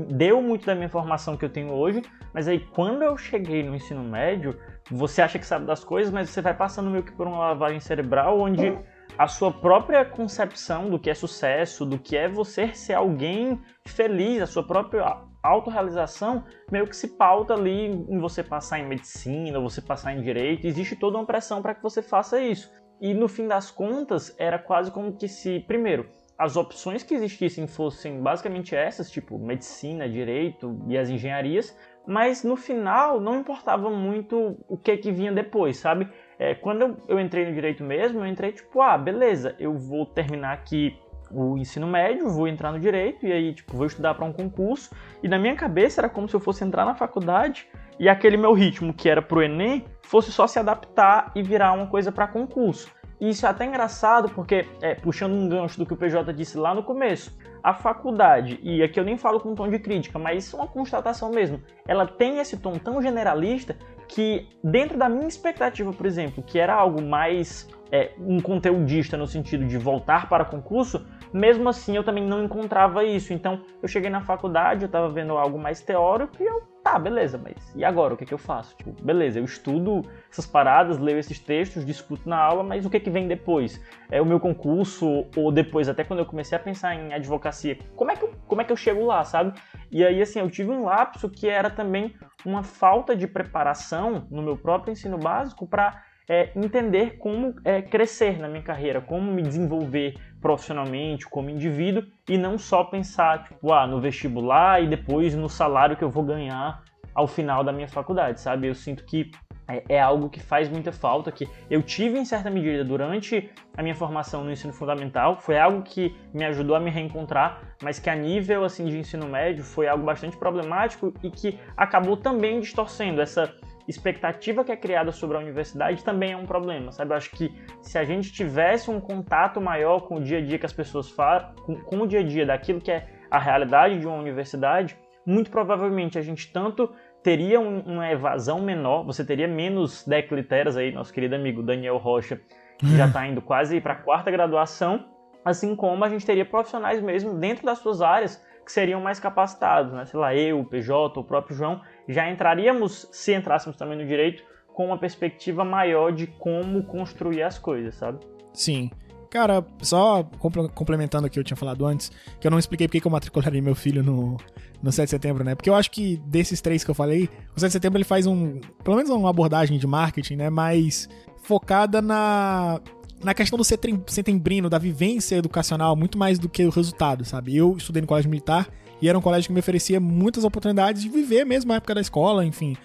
deu muito da minha formação que eu tenho hoje. Mas aí, quando eu cheguei no ensino médio, você acha que sabe das coisas, mas você vai passando meio que por uma lavagem cerebral onde a sua própria concepção do que é sucesso, do que é você ser alguém feliz, a sua própria autorrealização meio que se pauta ali em você passar em medicina, você passar em direito, existe toda uma pressão para que você faça isso. E no fim das contas, era quase como que se, primeiro, as opções que existissem fossem basicamente essas, tipo medicina, direito e as engenharias, mas no final não importava muito o que que vinha depois, sabe? É, quando eu, entrei no direito mesmo, eu entrei tipo, ah, beleza, eu vou terminar aqui o ensino médio, vou entrar no direito e aí, tipo, vou estudar para um concurso. E na minha cabeça era como se eu fosse entrar na faculdade e aquele meu ritmo que era pro ENEM fosse só se adaptar e virar uma coisa para concurso. E isso é até engraçado porque, é, puxando um gancho do que o PJ disse lá no começo, a faculdade, e aqui eu nem falo com um tom de crítica, mas isso é uma constatação mesmo, ela tem esse tom tão generalista que, dentro da minha expectativa, por exemplo, que era algo mais é, um conteudista no sentido de voltar para concurso, mesmo assim eu também não encontrava isso. Então eu cheguei na faculdade, eu estava vendo algo mais teórico e eu, tá, beleza, mas e agora? O que, que eu faço? Tipo, beleza, eu estudo essas paradas, leio esses textos, discuto na aula, mas o que, que vem depois? É o meu concurso, ou depois, até quando eu comecei a pensar em advocacia, como é que eu, como é que eu chego lá, sabe? E aí, assim, eu tive um lapso que era também uma falta de preparação no meu próprio ensino básico para é, entender como é, crescer na minha carreira, como me desenvolver profissionalmente, como indivíduo, e não só pensar tipo, ah, no vestibular e depois no salário que eu vou ganhar ao final da minha faculdade, sabe? Eu sinto que é, é algo que faz muita falta, que eu tive em certa medida durante a minha formação no ensino fundamental, foi algo que me ajudou a me reencontrar, mas que a nível assim de ensino médio foi algo bastante problemático e que acabou também distorcendo essa expectativa que é criada sobre a universidade também é um problema, sabe? Eu acho que se a gente tivesse um contato maior com o dia a dia que as pessoas falam, com, com o dia a dia daquilo que é a realidade de uma universidade, muito provavelmente a gente tanto teria um, uma evasão menor, você teria menos decliteras aí, nosso querido amigo Daniel Rocha que já está indo quase para a quarta graduação, assim como a gente teria profissionais mesmo dentro das suas áreas que seriam mais capacitados, né? Sei lá, eu, o PJ, o próprio João, já entraríamos, se entrássemos também no direito, com uma perspectiva maior de como construir as coisas, sabe? Sim. Cara, só complementando o que eu tinha falado antes, que eu não expliquei porque eu matricularia meu filho no, no 7 de setembro, né? Porque eu acho que desses três que eu falei, o 7 de setembro ele faz um, pelo menos uma abordagem de marketing, né? Mais focada na na questão do setembrino, da vivência educacional, muito mais do que o resultado, sabe? Eu estudei no colégio militar e era um colégio que me oferecia muitas oportunidades de viver mesmo a época da escola, enfim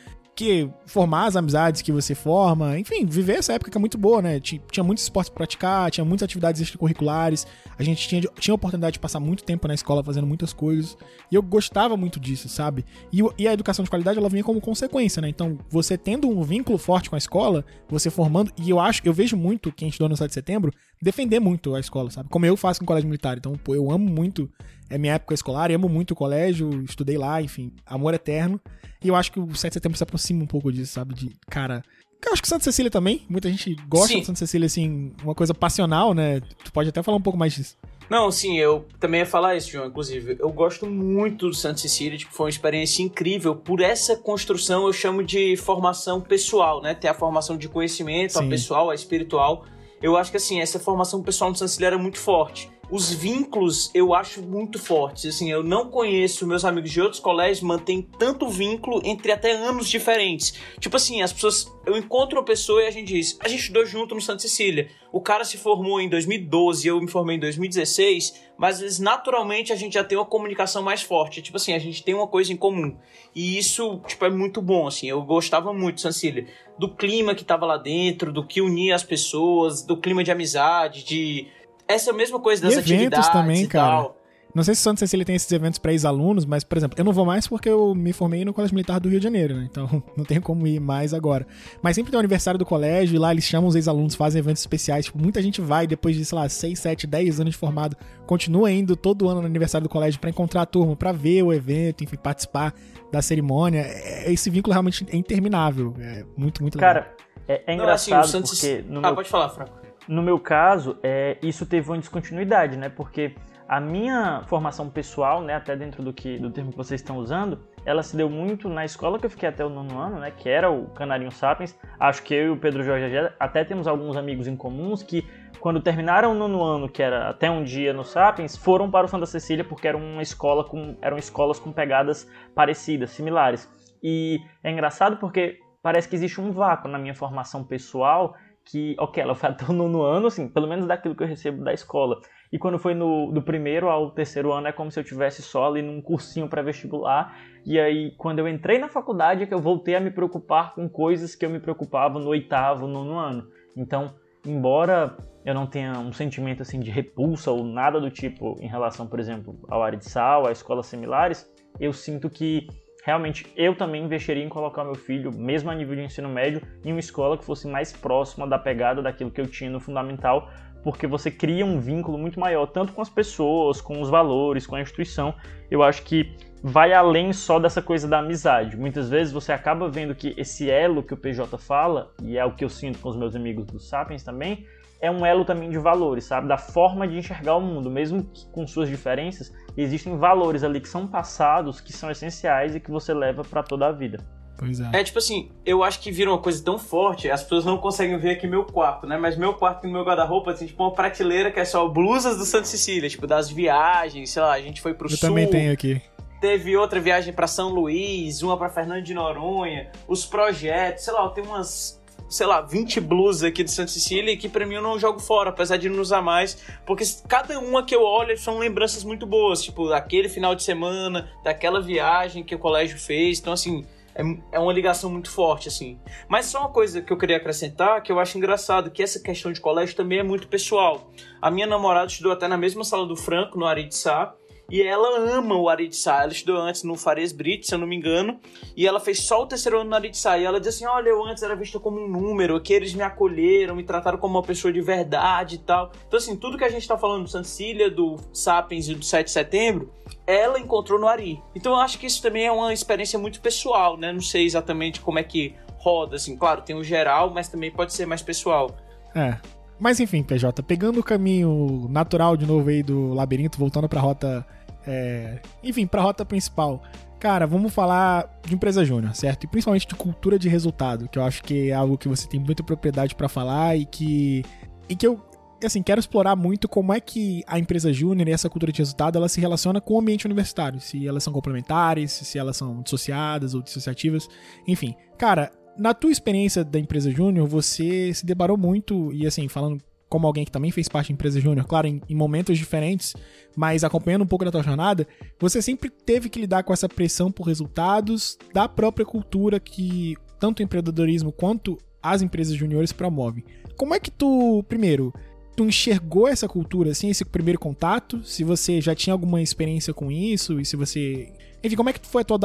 que formar as amizades que você forma, enfim, viver essa época que é muito boa, né? Tinha muitos esportes pra praticar, tinha muitas atividades extracurriculares, a gente tinha, tinha a oportunidade de passar muito tempo na escola fazendo muitas coisas, e eu gostava muito disso, sabe? E, e a educação de qualidade, ela vinha como consequência, né? Então, você tendo um vínculo forte com a escola, você formando, e eu acho, eu vejo muito quem estudou no 7 de setembro defender muito a escola, sabe? Como eu faço com o colégio militar, então, pô, eu amo muito é minha época escolar, amo muito o colégio, estudei lá, enfim, amor eterno. E eu acho que o 7 de setembro se aproxima um pouco disso, sabe? De, cara. Eu acho que Santa Cecília também. Muita gente gosta sim. de Santa Cecília, assim, uma coisa passional, né? Tu pode até falar um pouco mais disso. Não, sim, eu também ia falar isso, João, inclusive. Eu gosto muito do Santa Cecília, tipo, foi uma experiência incrível. Por essa construção, eu chamo de formação pessoal, né? Ter a formação de conhecimento, sim. a pessoal, a espiritual. Eu acho que, assim, essa formação pessoal no Santa Cecília era muito forte os vínculos eu acho muito fortes. Assim, eu não conheço meus amigos de outros colégios mantêm tanto vínculo entre até anos diferentes. Tipo assim, as pessoas. Eu encontro uma pessoa e a gente diz: a gente estudou junto no Santa Cecília. O cara se formou em 2012 eu me formei em 2016, mas às vezes naturalmente a gente já tem uma comunicação mais forte. Tipo assim, a gente tem uma coisa em comum. E isso, tipo, é muito bom, assim. Eu gostava muito de Santa. Do clima que tava lá dentro, do que unia as pessoas, do clima de amizade, de essa mesma coisa das e eventos atividades também, cara. Tal. Não sei se Santa Cecília tem esses eventos para ex-alunos, mas, por exemplo, eu não vou mais porque eu me formei no Colégio Militar do Rio de Janeiro, né? Então *laughs* não tenho como ir mais agora. Mas sempre tem o aniversário do colégio e lá eles chamam os ex-alunos, fazem eventos especiais. Tipo, muita gente vai depois de, sei lá, 6, 7, 10 anos de formado, continua indo todo ano no aniversário do colégio para encontrar a turma, para ver o evento, enfim, participar da cerimônia. É, esse vínculo realmente é interminável. É muito, muito legal. Cara, é, é engraçado não, assim, porque... No ah, meu... pode falar, Franco. No meu caso, é, isso teve uma descontinuidade, né? Porque a minha formação pessoal, né, até dentro do que do termo que vocês estão usando, ela se deu muito na escola que eu fiquei até o nono ano, né, que era o Canarinho Sapiens. Acho que eu e o Pedro Jorge até temos alguns amigos em comuns que quando terminaram o nono ano, que era até um dia no Sapiens, foram para o Santa Cecília porque era uma escola com eram escolas com pegadas parecidas, similares. E é engraçado porque parece que existe um vácuo na minha formação pessoal que, ok, ela foi até o nono ano, assim, pelo menos daquilo que eu recebo da escola. E quando foi no, do primeiro ao terceiro ano, é como se eu tivesse só ali num cursinho pré-vestibular. E aí, quando eu entrei na faculdade, é que eu voltei a me preocupar com coisas que eu me preocupava no oitavo, nono ano. Então, embora eu não tenha um sentimento assim de repulsa ou nada do tipo em relação, por exemplo, ao área de sal, a escolas similares, eu sinto que realmente eu também investiria em colocar meu filho, mesmo a nível de ensino médio, em uma escola que fosse mais próxima da pegada daquilo que eu tinha no fundamental, porque você cria um vínculo muito maior, tanto com as pessoas, com os valores, com a instituição. Eu acho que vai além só dessa coisa da amizade. Muitas vezes você acaba vendo que esse elo que o PJ fala, e é o que eu sinto com os meus amigos do Sapiens também, é um elo também de valores, sabe? Da forma de enxergar o mundo, mesmo com suas diferenças, existem valores ali que são passados, que são essenciais e que você leva para toda a vida. Pois é. É tipo assim, eu acho que vira uma coisa tão forte, as pessoas não conseguem ver aqui meu quarto, né? Mas meu quarto e meu guarda-roupa, assim, tipo uma prateleira que é só blusas do Santa Cecília, tipo, das viagens, sei lá, a gente foi pro eu sul. Eu também tenho aqui. Teve outra viagem para São Luís, uma para Fernando de Noronha, os projetos, sei lá, tenho umas sei lá, 20 blusas aqui de Santa Cecília que pra mim eu não jogo fora, apesar de não usar mais, porque cada uma que eu olho são lembranças muito boas, tipo, daquele final de semana, daquela viagem que o colégio fez, então assim, é, é uma ligação muito forte, assim. Mas só uma coisa que eu queria acrescentar, que eu acho engraçado, que essa questão de colégio também é muito pessoal. A minha namorada estudou até na mesma sala do Franco, no Aritzá, e ela ama o Aritzá. Ela estudou antes no Farias Brito, se eu não me engano. E ela fez só o terceiro ano no Aritzá. E ela diz assim: Olha, eu antes era vista como um número. Aqui eles me acolheram, me trataram como uma pessoa de verdade e tal. Então, assim, tudo que a gente tá falando do Sancília, do Sapiens e do 7 de setembro, ela encontrou no Ari. Então, eu acho que isso também é uma experiência muito pessoal, né? Não sei exatamente como é que roda, assim. Claro, tem o geral, mas também pode ser mais pessoal. É, Mas enfim, PJ, pegando o caminho natural de novo aí do labirinto, voltando pra rota. É... Enfim, pra rota principal. Cara, vamos falar de empresa júnior, certo? E principalmente de cultura de resultado, que eu acho que é algo que você tem muita propriedade para falar e que e que eu assim, quero explorar muito como é que a empresa júnior e essa cultura de resultado ela se relaciona com o ambiente universitário, se elas são complementares, se elas são dissociadas ou dissociativas, enfim. Cara, na tua experiência da empresa júnior, você se deparou muito e assim, falando como alguém que também fez parte da empresa júnior, claro, em, em, momentos diferentes, mas acompanhando um pouco da tua jornada, você sempre teve que lidar com essa pressão por resultados da própria cultura que tanto o empreendedorismo quanto as empresas juniores promovem. Como é que tu, primeiro, tu enxergou essa cultura, assim, esse primeiro contato? Se você já tinha alguma experiência com isso e se você... Enfim, como é que foi a tua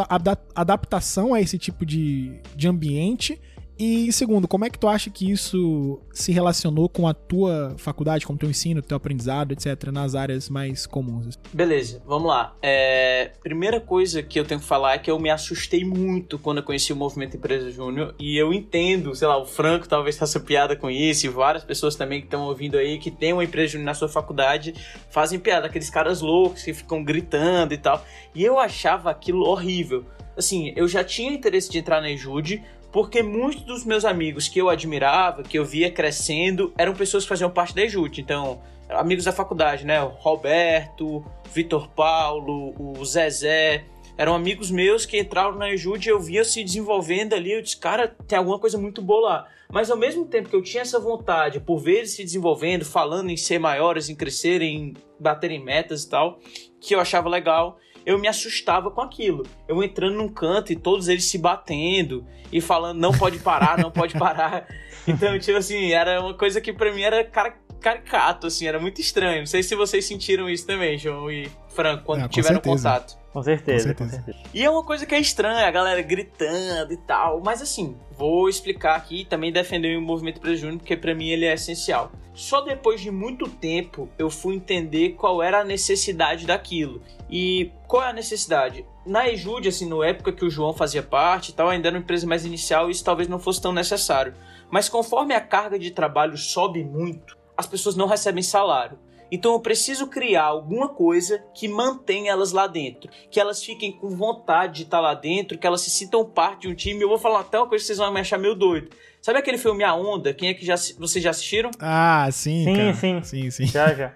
adaptação a esse tipo de, de ambiente? E segundo, como é que tu acha que isso se relacionou com a tua faculdade, com o teu ensino, teu aprendizado, etc., nas áreas mais comuns? Beleza, vamos lá. É, primeira coisa que eu tenho que falar é que eu me assustei muito quando eu conheci o Movimento Empresa Júnior e eu entendo, sei lá, o Franco talvez faça piada com isso e várias pessoas também que estão ouvindo aí que tem uma empresa júnior na sua faculdade fazem piada, aqueles caras loucos que ficam gritando e tal. E eu achava aquilo horrível. Assim, eu já tinha interesse de entrar na Ejude, porque muitos dos meus amigos que eu admirava, que eu via crescendo, eram pessoas que faziam parte da EJUT. Então, amigos da faculdade, né? O Roberto, Vitor Paulo, o Zezé. Eram amigos meus que entraram na EJUT e eu via se desenvolvendo ali. Eu disse, cara, tem alguma coisa muito boa lá. Mas ao mesmo tempo que eu tinha essa vontade por ver eles se desenvolvendo, falando em ser maiores, em crescerem, em baterem metas e tal, que eu achava legal, eu me assustava com aquilo. Eu entrando num canto e todos eles se batendo e falando, não pode parar, não pode parar. *laughs* Então, tipo assim, era uma coisa que pra mim era car caricato, assim, era muito estranho. Não sei se vocês sentiram isso também, João e Franco, quando é, tiveram certeza. contato. Com certeza, com certeza, com certeza. E é uma coisa que é estranha, a galera gritando e tal. Mas assim, vou explicar aqui e também defender o movimento Preto Júnior, porque para mim ele é essencial. Só depois de muito tempo eu fui entender qual era a necessidade daquilo. E qual é a necessidade? Na Ejude, assim, na época que o João fazia parte e tal, ainda era uma empresa mais inicial, isso talvez não fosse tão necessário. Mas conforme a carga de trabalho sobe muito, as pessoas não recebem salário. Então eu preciso criar alguma coisa que mantenha elas lá dentro, que elas fiquem com vontade de estar lá dentro, que elas se sintam parte de um time. Eu vou falar até uma coisa que vocês vão me achar meio doido. Sabe aquele filme A Onda? Quem é que já vocês já assistiram? Ah, sim, sim, cara. sim, sim, sim. Já, já.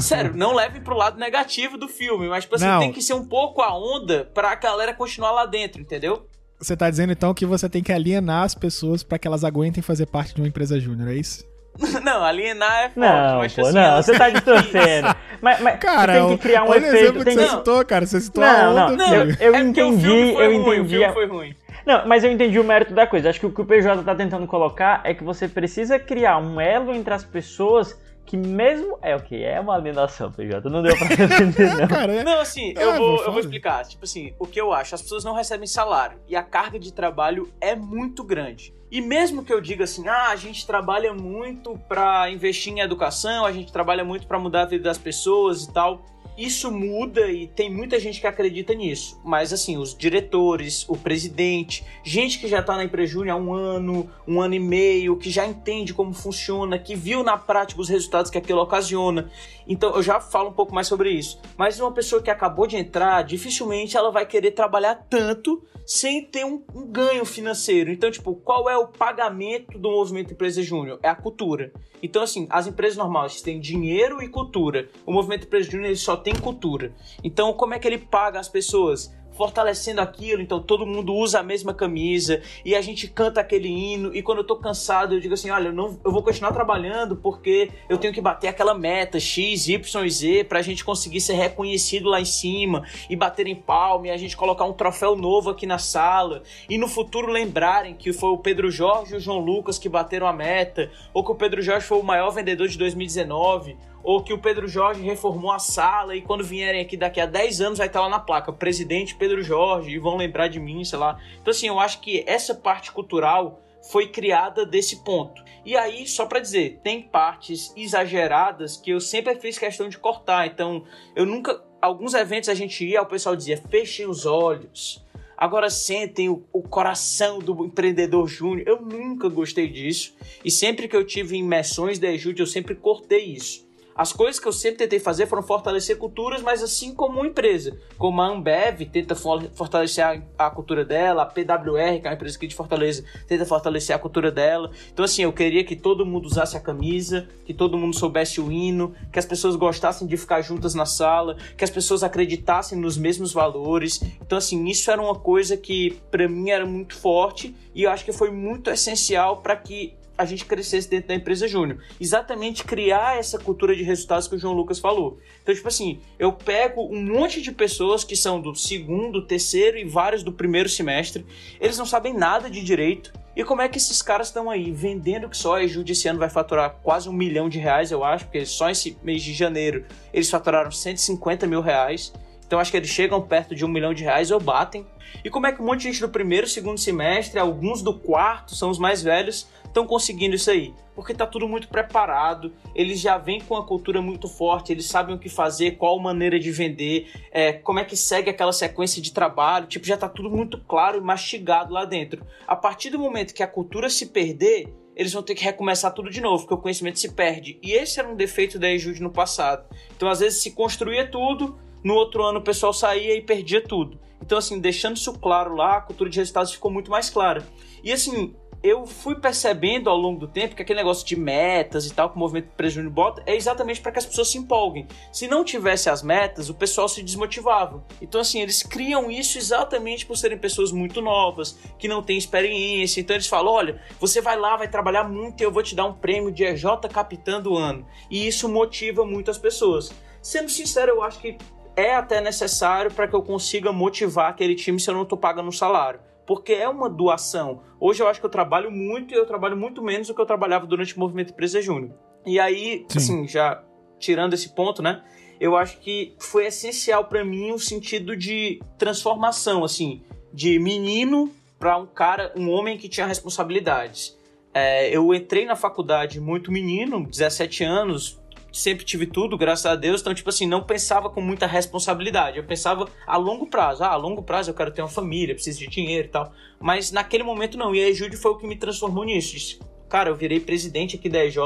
Sério, não leve pro lado negativo do filme, mas tipo, você assim, tem que ser um pouco a onda pra galera continuar lá dentro, entendeu? Você tá dizendo então que você tem que alienar as pessoas para que elas aguentem fazer parte de uma empresa júnior, é isso? *laughs* Não, alienar é forte, não, mas pô, assim, não, você tá distorcendo. mas, mas cara, tem que criar um olha efeito. o exemplo tem que que... você citou, cara. Você citou não, a onda, não, eu, eu é entendi, eu entendi. Ruim, foi ruim. Não, mas eu entendi o mérito da coisa. Acho que o que o PJ tá tentando colocar é que você precisa criar um elo entre as pessoas que mesmo. É o okay, que? É uma alienação, PJ. Não deu pra *laughs* entender, não. Cara, é... Não, assim, eu, é, vou, eu vou explicar. Tipo assim, o que eu acho, as pessoas não recebem salário e a carga de trabalho é muito grande. E mesmo que eu diga assim, ah, a gente trabalha muito para investir em educação, a gente trabalha muito para mudar a vida das pessoas e tal isso muda e tem muita gente que acredita nisso. Mas assim, os diretores, o presidente, gente que já está na Emprejúnia há um ano, um ano e meio, que já entende como funciona, que viu na prática os resultados que aquilo ocasiona. Então eu já falo um pouco mais sobre isso. Mas uma pessoa que acabou de entrar, dificilmente ela vai querer trabalhar tanto sem ter um, um ganho financeiro. Então, tipo, qual é o pagamento do movimento Empresa Júnior? É a cultura. Então, assim, as empresas normais têm dinheiro e cultura. O movimento Empresa Júnior só tem cultura. Então, como é que ele paga as pessoas? fortalecendo aquilo, então todo mundo usa a mesma camisa e a gente canta aquele hino. E quando eu tô cansado, eu digo assim: olha, eu, não, eu vou continuar trabalhando porque eu tenho que bater aquela meta X, Y e Z pra gente conseguir ser reconhecido lá em cima e bater em palma e a gente colocar um troféu novo aqui na sala. E no futuro lembrarem que foi o Pedro Jorge e o João Lucas que bateram a meta, ou que o Pedro Jorge foi o maior vendedor de 2019 ou que o Pedro Jorge reformou a sala e quando vierem aqui daqui a 10 anos vai estar lá na placa, presidente Pedro Jorge, e vão lembrar de mim, sei lá. Então, assim, eu acho que essa parte cultural foi criada desse ponto. E aí, só para dizer, tem partes exageradas que eu sempre fiz questão de cortar. Então, eu nunca. Alguns eventos a gente ia, o pessoal dizia, fechem os olhos. agora sentem o, coração do empreendedor júnior. Eu nunca gostei disso. E sempre que eu tive imersões da EJUD, eu sempre cortei isso. As coisas que eu sempre tentei fazer foram fortalecer culturas, mas assim como uma empresa. Como a Ambev tenta fortalecer a, a, cultura dela, a PWR, que é uma empresa aqui de Fortaleza, tenta fortalecer a cultura dela. Então, assim, eu queria que todo mundo usasse a camisa, que todo mundo soubesse o hino, que as pessoas gostassem de ficar juntas na sala, que as pessoas acreditassem nos mesmos valores. Então, assim, isso era uma coisa que para mim era muito forte e eu acho que foi muito essencial para que a gente crescesse dentro da empresa júnior. Exatamente criar essa cultura de resultados que o João Lucas falou. Então, tipo assim, eu pego um monte de pessoas que são do segundo, terceiro e vários do primeiro semestre, eles não sabem nada de direito. E como é que esses caras estão aí vendendo que só a Ejude esse ano vai faturar quase um milhão de reais, eu acho, porque só esse mês de janeiro eles faturaram 150 mil reais. Então acho que eles chegam perto de um milhão de reais ou batem. E como é que um monte de gente do primeiro, segundo semestre, alguns do quarto, são os mais velhos, estão conseguindo isso aí? Porque tá tudo muito preparado, eles já vêm com a cultura muito forte, eles sabem o que fazer, qual maneira de vender, é, como é que segue aquela sequência de trabalho, tipo, já tá tudo muito claro e mastigado lá dentro. A partir do momento que a cultura se perder, eles vão ter que recomeçar tudo de novo, porque o conhecimento se perde. E esse era um defeito da Ejude no passado. Então, às vezes, se construía tudo, no outro ano o pessoal saía e perdia tudo. Então, assim, deixando isso claro lá, a cultura de resultados ficou muito mais clara. E assim, eu fui percebendo ao longo do tempo que aquele negócio de metas e tal que o movimento Júnior bota é exatamente para que as pessoas se empolguem. Se não tivesse as metas, o pessoal se desmotivava. Então, assim, eles criam isso exatamente por serem pessoas muito novas, que não têm experiência. Então, eles falam: olha, você vai lá, vai trabalhar muito e eu vou te dar um prêmio de EJ Capitã do ano. E isso motiva muito as pessoas. Sendo sincero, eu acho que é até necessário para que eu consiga motivar aquele time se eu não estou pagando um salário porque é uma doação. Hoje eu acho que eu trabalho muito e eu trabalho muito menos do que eu trabalhava durante o movimento Empresa Júnior. E aí, Sim. assim, já tirando esse ponto, né? Eu acho que foi essencial para mim o sentido de transformação, assim, de menino para um cara, um homem que tinha responsabilidades. É, eu entrei na faculdade muito menino, 17 anos, sempre tive tudo, graças a Deus. Então, tipo assim, não pensava com muita responsabilidade. Eu pensava a longo prazo. Ah, a longo prazo eu quero ter uma família, preciso de dinheiro e tal. Mas naquele momento não. E a Ejude foi o que me transformou nisso. Cara, eu virei presidente aqui da EJ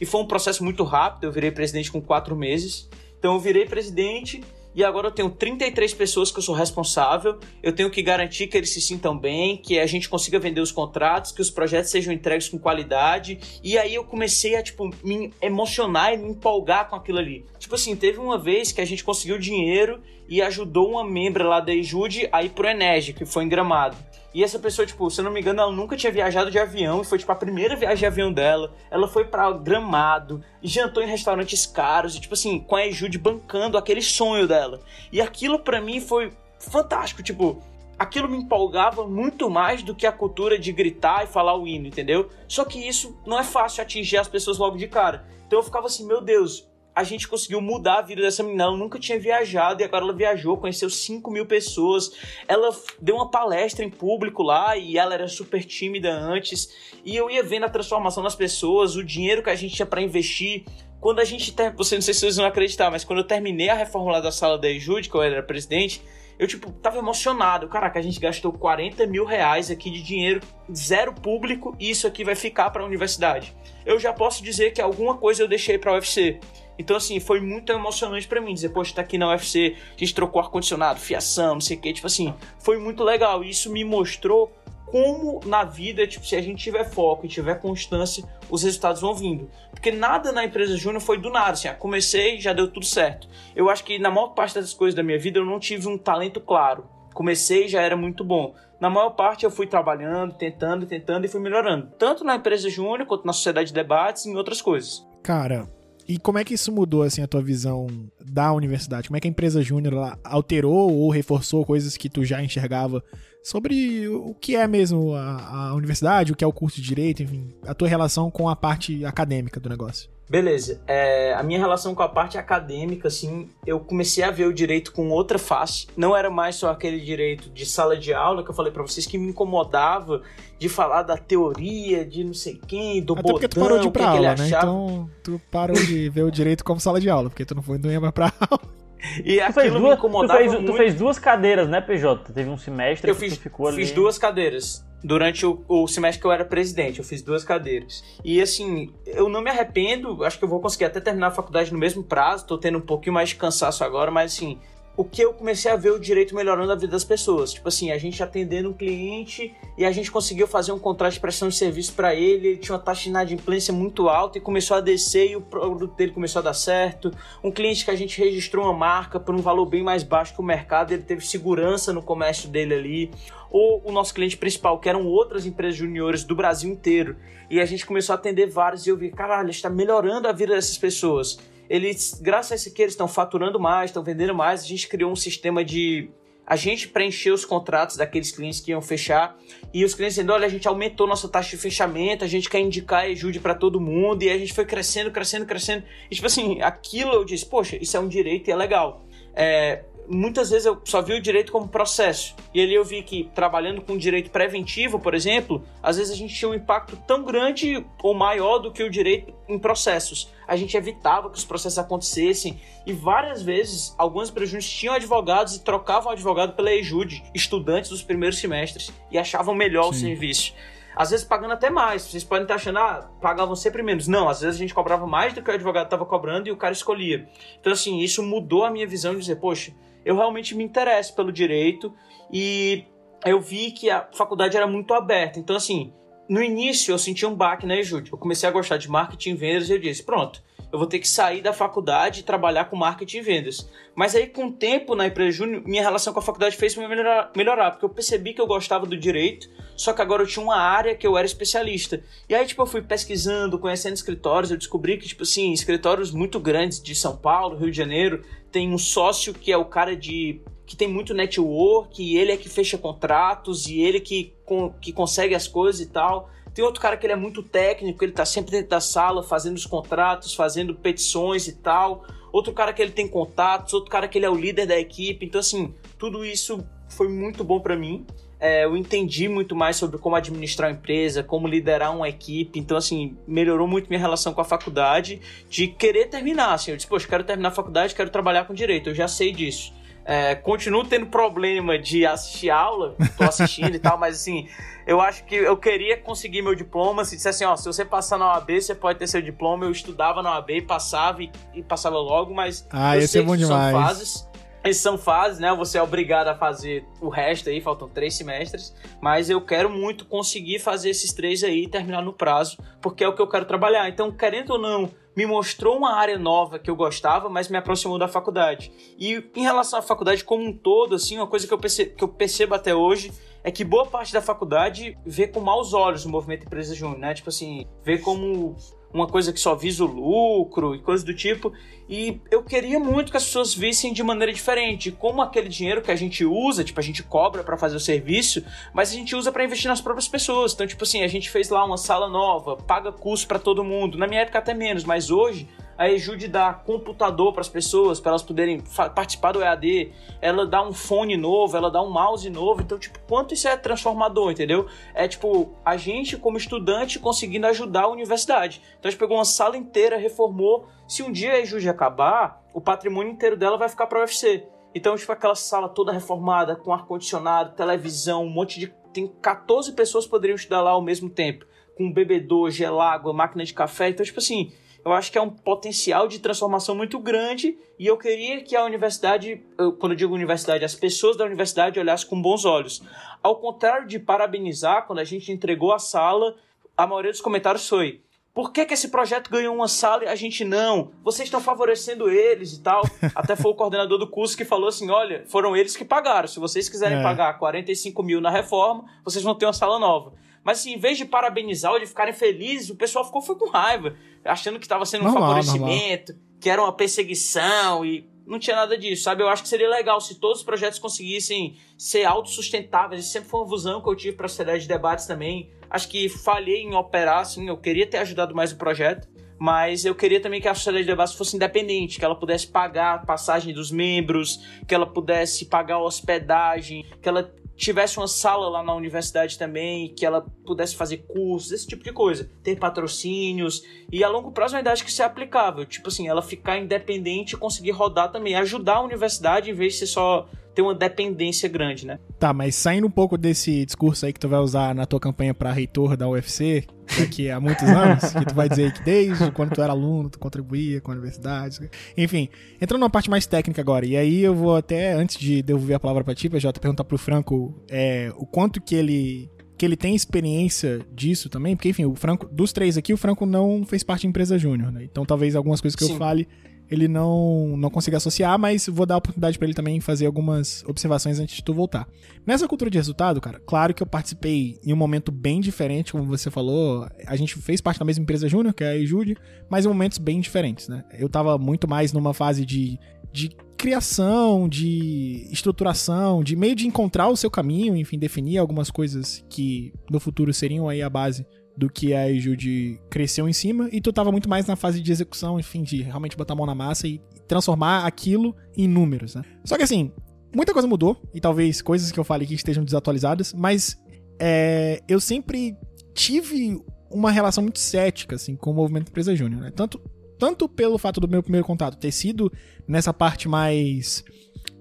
e foi um processo muito rápido. Eu virei presidente com quatro meses. Então, eu virei presidente e agora eu tenho 33 pessoas que eu sou responsável. Eu tenho que garantir que eles se sintam bem, que a gente consiga vender os contratos, que os projetos sejam entregues com qualidade. E aí eu comecei a tipo me emocionar e me empolgar com aquilo ali. Tipo assim, teve uma vez que a gente conseguiu dinheiro e ajudou uma membra lá da Ejude a ir pro Enege, que foi em Gramado. E essa pessoa, tipo, se eu não me engano, ela nunca tinha viajado de avião e foi, tipo, a primeira viagem de avião dela. Ela foi para Gramado e jantou em restaurantes caros e, tipo assim, com a Ejude bancando aquele sonho dela. E aquilo para mim foi fantástico, tipo, aquilo me empolgava muito mais do que a cultura de gritar e falar o hino, entendeu? Só que isso não é fácil atingir as pessoas logo de cara. Então eu ficava assim, meu Deus, a gente conseguiu mudar a vida dessa menina. Ela nunca tinha viajado e agora ela viajou, conheceu 5 mil pessoas. Ela deu uma palestra em público lá e ela era super tímida antes. E eu ia vendo a transformação nas pessoas, o dinheiro que a gente tinha para investir. Quando a gente. Ter... Você não sei se vocês vão acreditar, mas quando eu terminei a reforma da sala da Ejude, que eu era presidente, eu, tipo, tava emocionado. Caraca, a gente gastou 40 mil reais aqui de dinheiro, zero público, e isso aqui vai ficar para a universidade. Eu já posso dizer que alguma coisa eu deixei para a UFC. Então, assim, foi muito emocionante para mim dizer, poxa, tá aqui na UFC, a gente trocou ar-condicionado, fiação, não sei o que, tipo assim, foi muito legal. E isso me mostrou como na vida, tipo, se a gente tiver foco e tiver constância, os resultados vão vindo. Porque nada na empresa júnior foi do nada, assim, ah, comecei, já deu tudo certo. Eu acho que na maior parte das coisas da minha vida eu não tive um talento claro. Comecei já era muito bom. Na maior parte eu fui trabalhando, tentando, tentando e fui melhorando. Tanto na empresa júnior quanto na sociedade de debates e em outras coisas. Cara, e como é que isso mudou assim a tua visão da universidade? Como é que a empresa júnior alterou ou reforçou coisas que tu já enxergava sobre o que é mesmo a, a universidade, o que é o curso de direito, enfim, a tua relação com a parte acadêmica do negócio? Beleza. É, a minha relação com a parte acadêmica, assim, eu comecei a ver o direito com outra face. Não era mais só aquele direito de sala de aula que eu falei para vocês que me incomodava de falar da teoria, de não sei quem, do Até botão, porque tu parou de ir pra aula, né? Então tu parou de ver o direito como sala de aula, porque tu não foi não ia mais pra *laughs* aula. E tu aquilo duas, me incomodava tu fez, muito. Tu fez duas cadeiras, né, PJ? Teve um semestre eu que fiz, ficou ali. fiz duas cadeiras. Durante o, o, semestre que eu era presidente, eu fiz duas cadeiras. E assim, eu não me arrependo, acho que eu vou conseguir até terminar a faculdade no mesmo prazo, tô tendo um pouquinho mais de cansaço agora, mas assim, o que eu comecei a ver o direito melhorando a vida das pessoas. Tipo assim, a gente atendendo um cliente e a gente conseguiu fazer um contrato de prestação de serviço para ele, ele tinha uma taxa de inadimplência muito alta e começou a descer e o produto dele começou a dar certo. Um cliente que a gente registrou uma marca por um valor bem mais baixo que o mercado, ele teve segurança no comércio dele ali. Ou o nosso cliente principal, que eram outras empresas juniores do Brasil inteiro. E a gente começou a atender vários e eu vi, caralho, está melhorando a vida dessas pessoas eles, graças a esse que eles estão faturando mais, estão vendendo mais, a gente criou um sistema de a gente preencher os contratos daqueles clientes que iam fechar e os clientes dizendo, olha, a gente aumentou nossa taxa de fechamento, a gente quer indicar ajude para todo mundo e a gente foi crescendo, crescendo, crescendo. E tipo assim, aquilo eu disse, poxa, isso é um direito e é legal. É, muitas vezes eu só vi o direito como processo. E ali eu vi que trabalhando com direito preventivo, por exemplo, às vezes a gente tinha um impacto tão grande ou maior do que o direito em processos. A gente evitava que os processos acontecessem e várias vezes algumas empresas tinham advogados e trocavam advogado pela EJUD, estudantes dos primeiros semestres, e achavam melhor Sim. o serviço. Às vezes pagando até mais. Vocês podem estar achando, ah, pagavam sempre menos. Não, às vezes a gente cobrava mais do que o advogado estava cobrando e o cara escolhia. Então, assim, isso mudou a minha visão de dizer, poxa, eu realmente me interesso pelo direito e eu vi que a faculdade era muito aberta. Então, assim, no início eu senti um baque na EJUD. Eu comecei a gostar de marketing e vendas e eu disse, pronto, eu vou ter que sair da faculdade e trabalhar com marketing e vendas. Mas aí, com o tempo na empresa júnior, minha relação com a faculdade fez me melhorar, melhorar, porque eu percebi que eu gostava do direito, só que agora eu tinha uma área que eu era especialista. E aí, tipo, eu fui pesquisando, conhecendo escritórios, eu descobri que, tipo assim, escritórios muito grandes de São Paulo, Rio de Janeiro, tem um sócio que é o cara de que tem muito network, e ele é que fecha contratos e ele que, que consegue as coisas e tal. Tem outro cara que ele é muito técnico, ele tá sempre dentro da sala fazendo os contratos, fazendo petições e tal. Outro cara que ele tem contatos, outro cara que ele é o líder da equipe. Então, assim, tudo isso foi muito bom para mim é, eu entendi muito mais sobre como administrar uma empresa, como liderar uma equipe. Então, assim, melhorou muito minha relação com a faculdade de querer terminar. Assim, eu disse, poxa, quero terminar a faculdade, quero trabalhar com direito. Eu já sei disso. É, continuo tendo problema de assistir aula, tô assistindo e tal, mas assim, eu acho que eu queria conseguir meu diploma. Se dissesse assim, ó, se você passar na OAB, você pode ter seu diploma. Eu estudava na OAB, passava e, e passava logo, mas ah, esse é bom demais. são fases. Essas são fases, né? Você é obrigado a fazer o resto aí, faltam três semestres. Mas eu quero muito conseguir fazer esses três aí e terminar no prazo, porque é o que eu quero trabalhar. Então, querendo ou não, me mostrou uma área nova que eu gostava, mas me aproximou da faculdade. E em relação à faculdade como um todo, assim, uma coisa que eu percebo, que eu percebo até hoje é que boa parte da faculdade vê com maus olhos o movimento Empresa Júnior, né? Tipo assim, vê como uma coisa que só visa o lucro e coisas do tipo. E eu queria muito que as pessoas vissem de maneira diferente, como aquele dinheiro que a gente usa, tipo, a gente cobra para fazer o serviço, mas a gente usa para investir nas próprias pessoas. Então, tipo assim, a gente fez lá uma sala nova, paga curso para todo mundo. Na minha época até menos, mas hoje a Ejude dá computador para as pessoas, para elas poderem participar do EAD, ela dá um fone novo, ela dá um mouse novo, então, tipo, quanto isso é transformador, entendeu? É, tipo, a gente, como estudante, conseguindo ajudar a universidade. Então, a gente pegou uma sala inteira, reformou. Se um dia a Ejude acabar, o patrimônio inteiro dela vai ficar para o UFC. Então, tipo, aquela sala toda reformada, com ar-condicionado, televisão, um monte de... Tem 14 pessoas poderiam estudar lá ao mesmo tempo. Com bebedor, gelágua, máquina de café. Então, tipo assim, eu acho que é um potencial de transformação muito grande e eu queria que a universidade, quando eu digo universidade, as pessoas da universidade olhassem com bons olhos. Ao contrário de parabenizar, quando a gente entregou a sala, a maioria dos comentários foi: por que, que esse projeto ganhou uma sala e a gente não? Vocês estão favorecendo eles e tal. *laughs* Até foi o coordenador do curso que falou assim: olha, foram eles que pagaram. Se vocês quiserem é. pagar 45 mil na reforma, vocês vão ter uma sala nova. Mas assim, em vez de parabenizar ou de ficarem felizes, o pessoal ficou foi com raiva, achando que estava sendo um favorecimento, normal. que era uma perseguição e não tinha nada disso, sabe? Eu acho que seria legal se todos os projetos conseguissem ser autossustentáveis. Isso sempre foi uma visão que eu tive para a sociedade de debates também. Acho que falhei em operar, assim, eu queria ter ajudado mais o projeto, mas eu queria também que a sociedade de debates fosse independente, que ela pudesse pagar a passagem dos membros, que ela pudesse pagar a hospedagem, que ela tivesse uma sala lá na universidade também, que ela pudesse fazer cursos, esse tipo de coisa, ter patrocínios, e a longo prazo eu ainda acho que isso é aplicável, tipo assim, ela ficar independente e conseguir rodar também, ajudar a universidade em vez de ser só ter uma dependência grande, né? Tá, mas saindo um pouco desse discurso aí que tu vai usar na tua campanha para reitor da UFC, daqui a muitos *laughs* anos, que tu vai dizer que desde quando tu era aluno, tu contribuía com a universidade. Enfim, entrando numa parte mais técnica agora, e aí eu vou até, antes de devolver a palavra pra ti, PJ, perguntar pro Franco é, o quanto que ele que ele tem experiência disso também, porque enfim, o Franco, dos três aqui, o Franco não fez parte de empresa júnior, né? Então talvez algumas coisas que Sim. eu fale ele não, não consiga associar, mas vou dar a oportunidade para ele também fazer algumas observações antes de tu voltar. Nessa cultura de resultado, cara, claro que eu participei em um momento bem diferente, como você falou, a gente fez parte da mesma empresa júnior, que é a Ejude, mas em momentos bem diferentes, né? Eu tava muito mais numa fase de, de criação, de estruturação, de meio de encontrar o seu caminho, enfim, definir algumas coisas que no futuro seriam aí a base do que a Jude cresceu em cima, e tu tava muito mais na fase de execução, enfim, de realmente botar a mão na massa e transformar aquilo em números, né? Só que assim, muita coisa mudou, e talvez coisas que eu falei aqui estejam desatualizadas, mas é, eu sempre tive uma relação muito cética, assim, com o movimento Empresa Júnior, né? Tanto, tanto pelo fato do meu primeiro contato ter sido nessa parte mais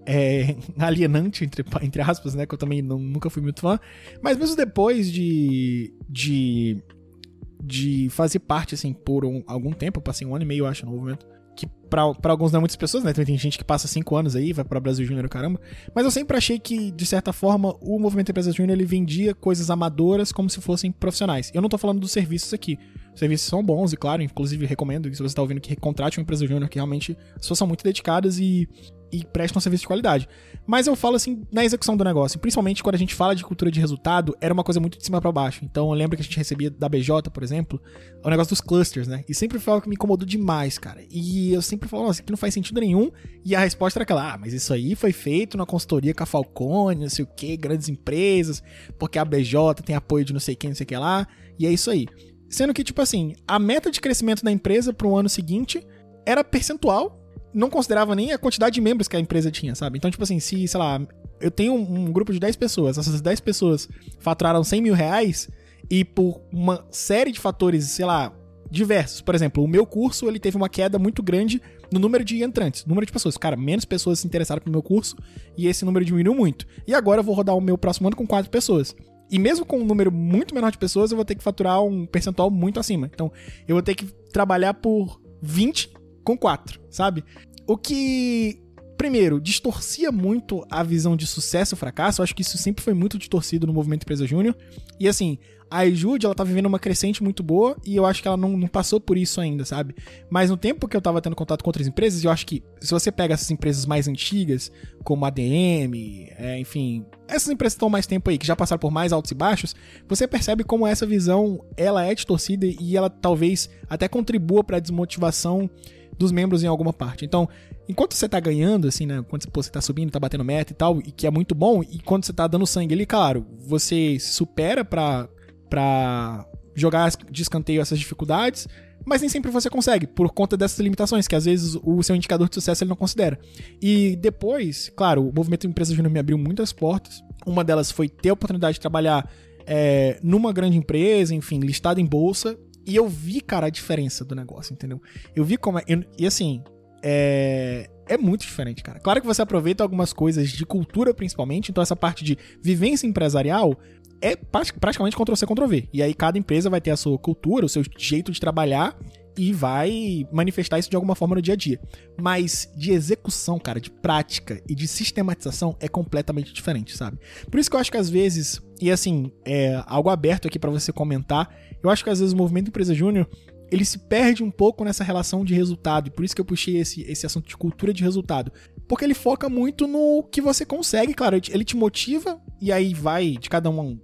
é, *laughs* alienante, entre, entre aspas, né? Que eu também não, nunca fui muito fã. Mas mesmo depois de. de. de fazer parte, assim, por um, algum tempo, eu passei um ano e meio, acho, no movimento. Que pra, alguns não é muitas pessoas, né? Tem gente que passa cinco anos aí, vai para Brasil Júnior, caramba. Mas eu sempre achei que, de certa forma, o movimento Empresas Júnior ele vendia coisas amadoras como se fossem profissionais. Eu não tô falando dos serviços aqui. Os serviços são bons e, claro, inclusive recomendo se você tá ouvindo que contrate uma empresa júnior que realmente as pessoas são muito dedicadas e e prestam serviço de qualidade. Mas eu falo assim, na execução do negócio, principalmente quando a gente fala de cultura de resultado, era uma coisa muito de cima para baixo. Então eu lembro que a gente recebia da BJ, por exemplo, o negócio dos clusters, né? E sempre foi algo que me incomodou demais, cara. E eu sempre falo, nossa, que não faz sentido nenhum. E a resposta era aquela, ah, mas isso aí foi feito na consultoria com a Falcone, não sei o que, grandes empresas, porque a BJ tem apoio de não sei quem, não sei o que lá, e é isso aí. Sendo que, tipo assim, a meta de crescimento da empresa para o ano seguinte era percentual não considerava nem a quantidade de membros que a empresa tinha, sabe? Então, tipo assim, se, sei lá, eu tenho um, um grupo de 10 pessoas, essas 10 pessoas faturaram 100 mil reais e por uma série de fatores, sei lá, diversos. Por exemplo, o meu curso, ele teve uma queda muito grande no número de entrantes, número de pessoas. Cara, menos pessoas se interessaram pelo meu curso e esse número diminuiu muito. E agora eu vou rodar o meu próximo ano com 4 pessoas. E mesmo com um número muito menor de pessoas, eu vou ter que faturar um percentual muito acima. Então, eu vou ter que trabalhar por 20 com 4, sabe? O que, primeiro, distorcia muito a visão de sucesso e fracasso. Eu acho que isso sempre foi muito distorcido no movimento Empresa Júnior. E assim, a Ejude, ela tá vivendo uma crescente muito boa e eu acho que ela não, não, passou por isso ainda, sabe? Mas no tempo que eu tava tendo contato com outras empresas, eu acho que se você pega essas empresas mais antigas, como a ADM, é, enfim, essas empresas que estão mais tempo aí, que já passaram por mais altos e baixos, você percebe como essa visão, ela é distorcida e ela talvez até contribua para a desmotivação dos membros em alguma parte. Então, enquanto você tá ganhando, assim, né? Quando você tá subindo, tá batendo meta e tal, e que é muito bom, e quando você tá dando sangue ali, claro, você supera pra, pra jogar de escanteio essas dificuldades, mas nem sempre você consegue, por conta dessas limitações, que às vezes o seu indicador de sucesso ele não considera. E depois, claro, o movimento Empresa Júnior me abriu muitas portas. Uma delas foi ter a oportunidade de trabalhar é, numa grande empresa, enfim, listada em bolsa, e eu vi, cara, a diferença do negócio, entendeu? Eu vi como é. E assim, é. É muito diferente, cara. Claro que você aproveita algumas coisas de cultura, principalmente, então essa parte de vivência empresarial é praticamente Ctrl-C, Ctrl-V. E aí cada empresa vai ter a sua cultura, o seu jeito de trabalhar e vai manifestar isso de alguma forma no dia a dia. Mas de execução, cara, de prática e de sistematização é completamente diferente, sabe? Por isso que eu acho que às vezes, e assim, é algo aberto aqui para você comentar, eu acho que às vezes o movimento empresa júnior ele se perde um pouco nessa relação de resultado, e por isso que eu puxei esse, esse assunto de cultura de resultado. Porque ele foca muito no que você consegue, claro, ele te motiva, e aí vai de cada um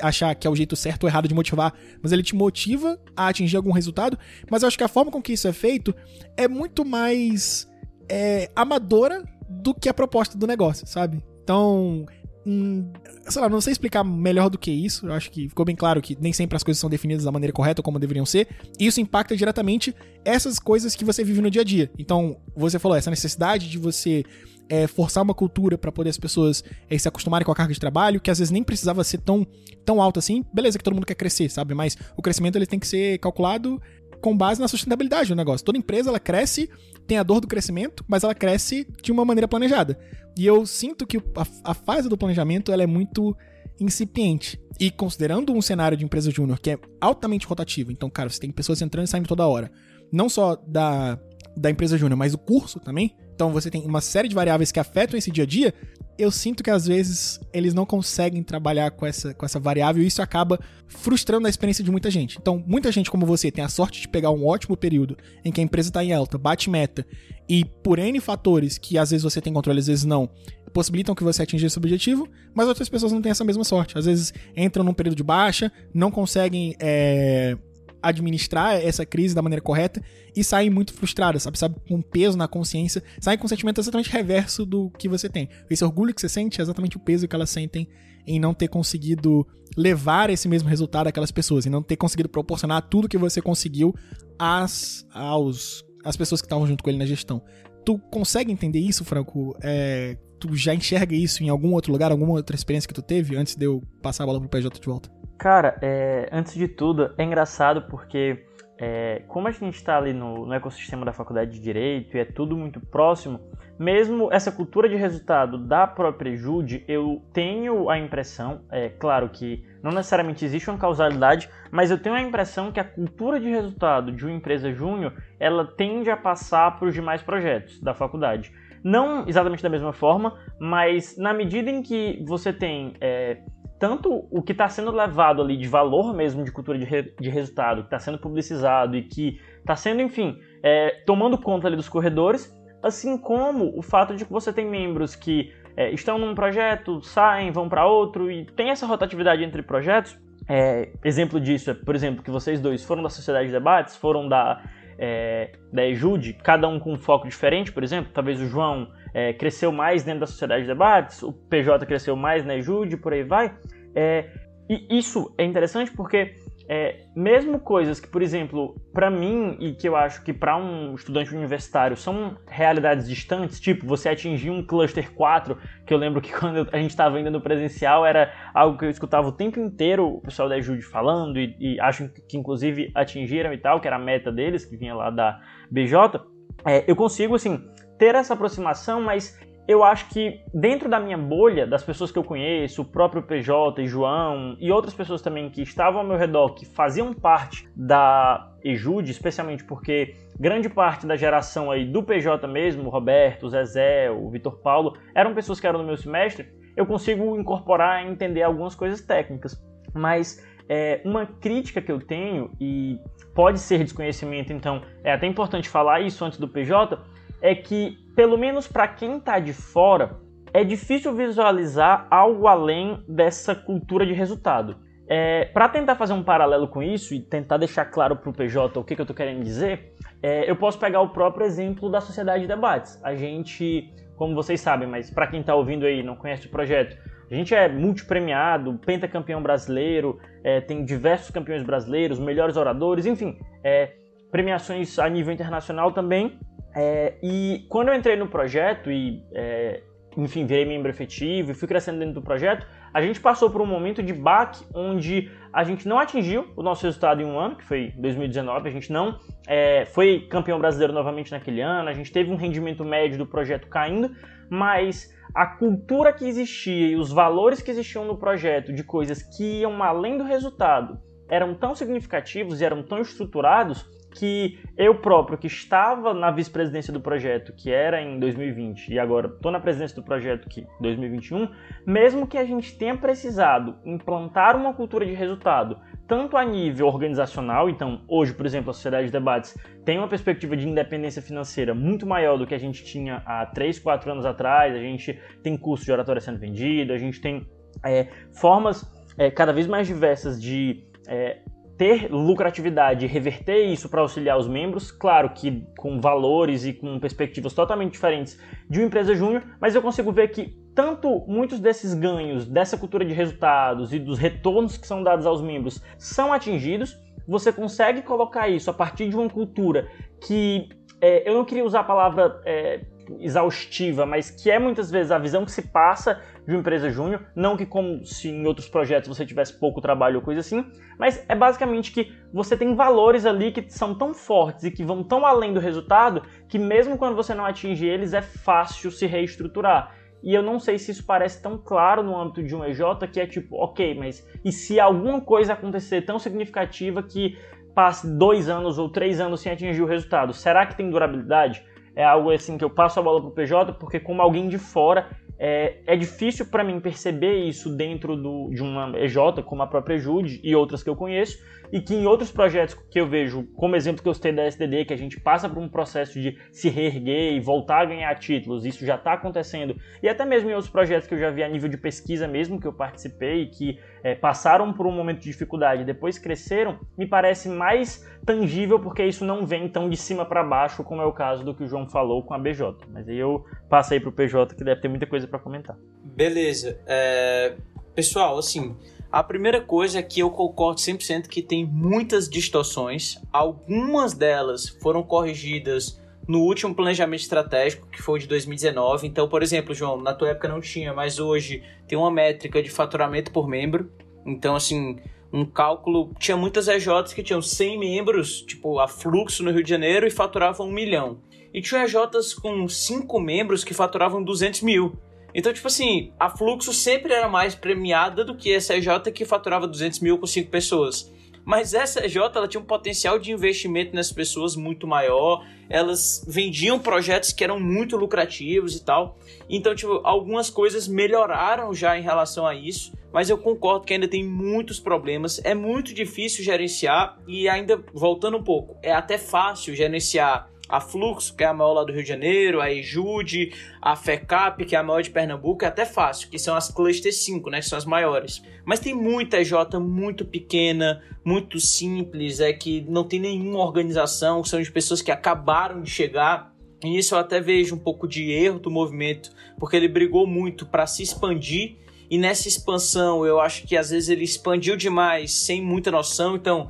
achar que é o jeito certo ou errado de motivar, mas ele te motiva a atingir algum resultado. Mas eu acho que a forma com que isso é feito é muito mais é, amadora do que a proposta do negócio, sabe? Então, Hum, sei lá, não sei explicar melhor do que isso. Eu acho que ficou bem claro que nem sempre as coisas são definidas da maneira correta como deveriam ser. E isso impacta diretamente essas coisas que você vive no dia a dia. Então, você falou, essa necessidade de você é, forçar uma cultura para poder as pessoas é, se acostumarem com a carga de trabalho, que às vezes nem precisava ser tão, tão alta assim. Beleza que todo mundo quer crescer, sabe? Mas o crescimento ele tem que ser calculado com base na sustentabilidade do negócio. Toda empresa ela cresce, tem a dor do crescimento, mas ela cresce de uma maneira planejada. E eu sinto que a, a fase do planejamento ela é muito incipiente. E considerando um cenário de empresa júnior que é altamente rotativo, então, cara, você tem pessoas entrando e saindo toda hora. Não só da, da empresa júnior, mas o curso também. Então você tem uma série de variáveis que afetam esse dia a dia. Eu sinto que às vezes eles não conseguem trabalhar com essa, com essa variável e isso acaba frustrando a experiência de muita gente. Então, muita gente como você tem a sorte de pegar um ótimo período em que a empresa está em alta, bate meta e por N fatores que às vezes você tem controle, às vezes não, possibilitam que você atinja esse objetivo, mas outras pessoas não têm essa mesma sorte. Às vezes entram num período de baixa, não conseguem é, administrar essa crise da maneira correta e saem muito frustradas, sabe? Sabe, com peso na consciência, saem com um sentimento exatamente reverso do que você tem. Esse orgulho que você sente é exatamente o peso que elas sentem em não ter conseguido levar esse mesmo resultado àquelas pessoas, em não ter conseguido proporcionar tudo que você conseguiu às, aos, às pessoas que estavam junto com ele na gestão. Tu consegue entender isso, Franco? É, tu já enxerga isso em algum outro lugar, alguma outra experiência que tu teve antes de eu passar a bola pro PJ de volta? Cara, é, antes de tudo, é engraçado porque é, como a gente está ali no, no, ecossistema da faculdade de Direito e é tudo muito próximo, mesmo essa cultura de resultado da própria Jude, eu tenho a impressão, é claro que não necessariamente existe uma causalidade, mas eu tenho a impressão que a cultura de resultado de uma empresa júnior, ela tende a passar para os demais projetos da faculdade. Não exatamente da mesma forma, mas na medida em que você tem é, tanto o que está sendo levado ali de valor mesmo de cultura de, re, de resultado, que está sendo publicizado e que está sendo, enfim, é, tomando conta ali dos corredores, assim como o fato de que você tem membros que é, estão num projeto, saem, vão para outro e tem essa rotatividade entre projetos. É, exemplo disso é, por exemplo, que vocês dois foram da Sociedade de Debates, foram da é, da EJUD, cada um com um foco diferente, por exemplo, talvez o João é, cresceu mais dentro da sociedade de debates, o PJ cresceu mais na EJUD, por aí vai. É, e isso é interessante porque é, mesmo coisas que, por exemplo, para mim e que eu acho que para um estudante universitário são realidades distantes, tipo você atingir um cluster 4, que eu lembro que *laughs* quando a gente estava indo no presencial era algo que eu escutava o tempo inteiro o pessoal da Jude falando e, e acho que inclusive atingiram e tal, que era a meta deles, que vinha lá da BJ. É, eu consigo, assim, ter essa aproximação, mas eu acho que dentro da minha bolha, das pessoas que eu conheço, o próprio PJ João e outras pessoas também que estavam ao meu redor, que faziam parte da Ejude, especialmente porque grande parte da geração aí do PJ mesmo, o Roberto, o Zezé, o Vitor Paulo, eram pessoas que eram no meu semestre, eu consigo incorporar e entender algumas coisas técnicas. Mas é, uma crítica que eu tenho, e pode ser desconhecimento, então é até importante falar isso antes do PJ, é que, pelo menos para quem está de fora, é difícil visualizar algo além dessa cultura de resultado. É, para tentar fazer um paralelo com isso e tentar deixar claro para o PJ o que, que eu estou querendo dizer, é, eu posso pegar o próprio exemplo da Sociedade de Debates. A gente, como vocês sabem, mas para quem está ouvindo aí não conhece o projeto, a gente é multipremiado, pentacampeão brasileiro, é, tem diversos campeões brasileiros, melhores oradores, enfim, é, premiações a nível internacional também. É, e quando eu entrei no projeto e, é, enfim, virei membro efetivo e fui crescendo dentro do projeto, a gente passou por um momento de baque onde a gente não atingiu o nosso resultado em um ano, que foi 2019, a gente não é, foi campeão brasileiro novamente naquele ano, a gente teve um rendimento médio do projeto caindo, mas a cultura que existia e os valores que existiam no projeto de coisas que iam além do resultado eram tão significativos e eram tão estruturados que eu próprio, que estava na vice-presidência do projeto, que era em 2020, e agora estou na presidência do projeto, que 2021, mesmo que a gente tenha precisado implantar uma cultura de resultado, tanto a nível organizacional, então hoje, por exemplo, a Sociedade de Debates tem uma perspectiva de independência financeira muito maior do que a gente tinha há 3, 4 anos atrás, a gente tem curso de oratória sendo vendido, a gente tem é, formas é, cada vez mais diversas de é, ter lucratividade reverter isso para auxiliar os membros, claro que com valores e com perspectivas totalmente diferentes de uma empresa júnior, mas eu consigo ver que tanto muitos desses ganhos dessa cultura de resultados e dos retornos que são dados aos membros são atingidos, você consegue colocar isso a partir de uma cultura que é, eu não queria usar a palavra é, exaustiva, mas que é muitas vezes a visão que se passa de uma empresa júnior, não que como se em outros projetos você tivesse pouco trabalho ou coisa assim, mas é basicamente que você tem valores ali que são tão fortes e que vão tão além do resultado que mesmo quando você não atinge eles é fácil se reestruturar. E eu não sei se isso parece tão claro no âmbito de um EJ, que é tipo, ok, mas e se alguma coisa acontecer tão significativa que passe dois anos ou três anos sem atingir o resultado, será que tem durabilidade? É algo assim que eu passo a bola pro PJ, porque como alguém de fora, é, é difícil para mim perceber isso dentro do, de uma EJ, como a própria Jude e outras que eu conheço, e que em outros projetos que eu vejo, como exemplo que eu citei da STD, que a gente passa por um processo de se reerguer e voltar a ganhar títulos, isso já está acontecendo, e até mesmo em outros projetos que eu já vi a nível de pesquisa mesmo, que eu participei, que é, passaram por um momento de dificuldade e depois cresceram, me parece mais tangível porque isso não vem tão de cima para baixo, como é o caso do que o João falou com a BJ. Mas aí eu passei para o PJ, que deve ter muita coisa para comentar. Beleza. É... Pessoal, assim, a primeira coisa é que eu concordo 100% que tem muitas distorções. Algumas delas foram corrigidas no último planejamento estratégico, que foi de 2019. Então, por exemplo, João, na tua época não tinha, mas hoje tem uma métrica de faturamento por membro. Então, assim, um cálculo. Tinha muitas EJs que tinham 100 membros, tipo, a fluxo no Rio de Janeiro e faturavam um milhão. E tinha EJs com 5 membros que faturavam 200 mil. Então, tipo assim, a Fluxo sempre era mais premiada do que essa EJ que faturava 200 mil com 5 pessoas. Mas essa EJ ela tinha um potencial de investimento nessas pessoas muito maior, elas vendiam projetos que eram muito lucrativos e tal. Então, tipo, algumas coisas melhoraram já em relação a isso, mas eu concordo que ainda tem muitos problemas. É muito difícil gerenciar e ainda voltando um pouco, é até fácil gerenciar a Fluxo, que é a maior lá do Rio de Janeiro, a Ejude, a FECAP, que é a maior de Pernambuco, é até fácil, que são as Cluster 5, né, que são as maiores. Mas tem muita EJ muito pequena, muito simples, é que não tem nenhuma organização, são de pessoas que acabaram de chegar. E isso eu até vejo um pouco de erro do movimento, porque ele brigou muito para se expandir e nessa expansão eu acho que às vezes ele expandiu demais sem muita noção. Então,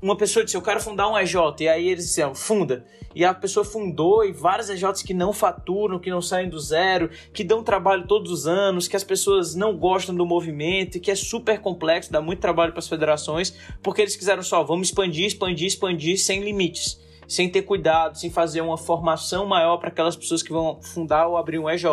uma pessoa disse: Eu quero fundar um EJ, e aí eles disseram: Funda e a pessoa fundou e várias EJs que não faturam, que não saem do zero, que dão trabalho todos os anos, que as pessoas não gostam do movimento, que é super complexo, dá muito trabalho para as federações, porque eles quiseram só, vamos expandir, expandir, expandir sem limites, sem ter cuidado, sem fazer uma formação maior para aquelas pessoas que vão fundar ou abrir um EJ.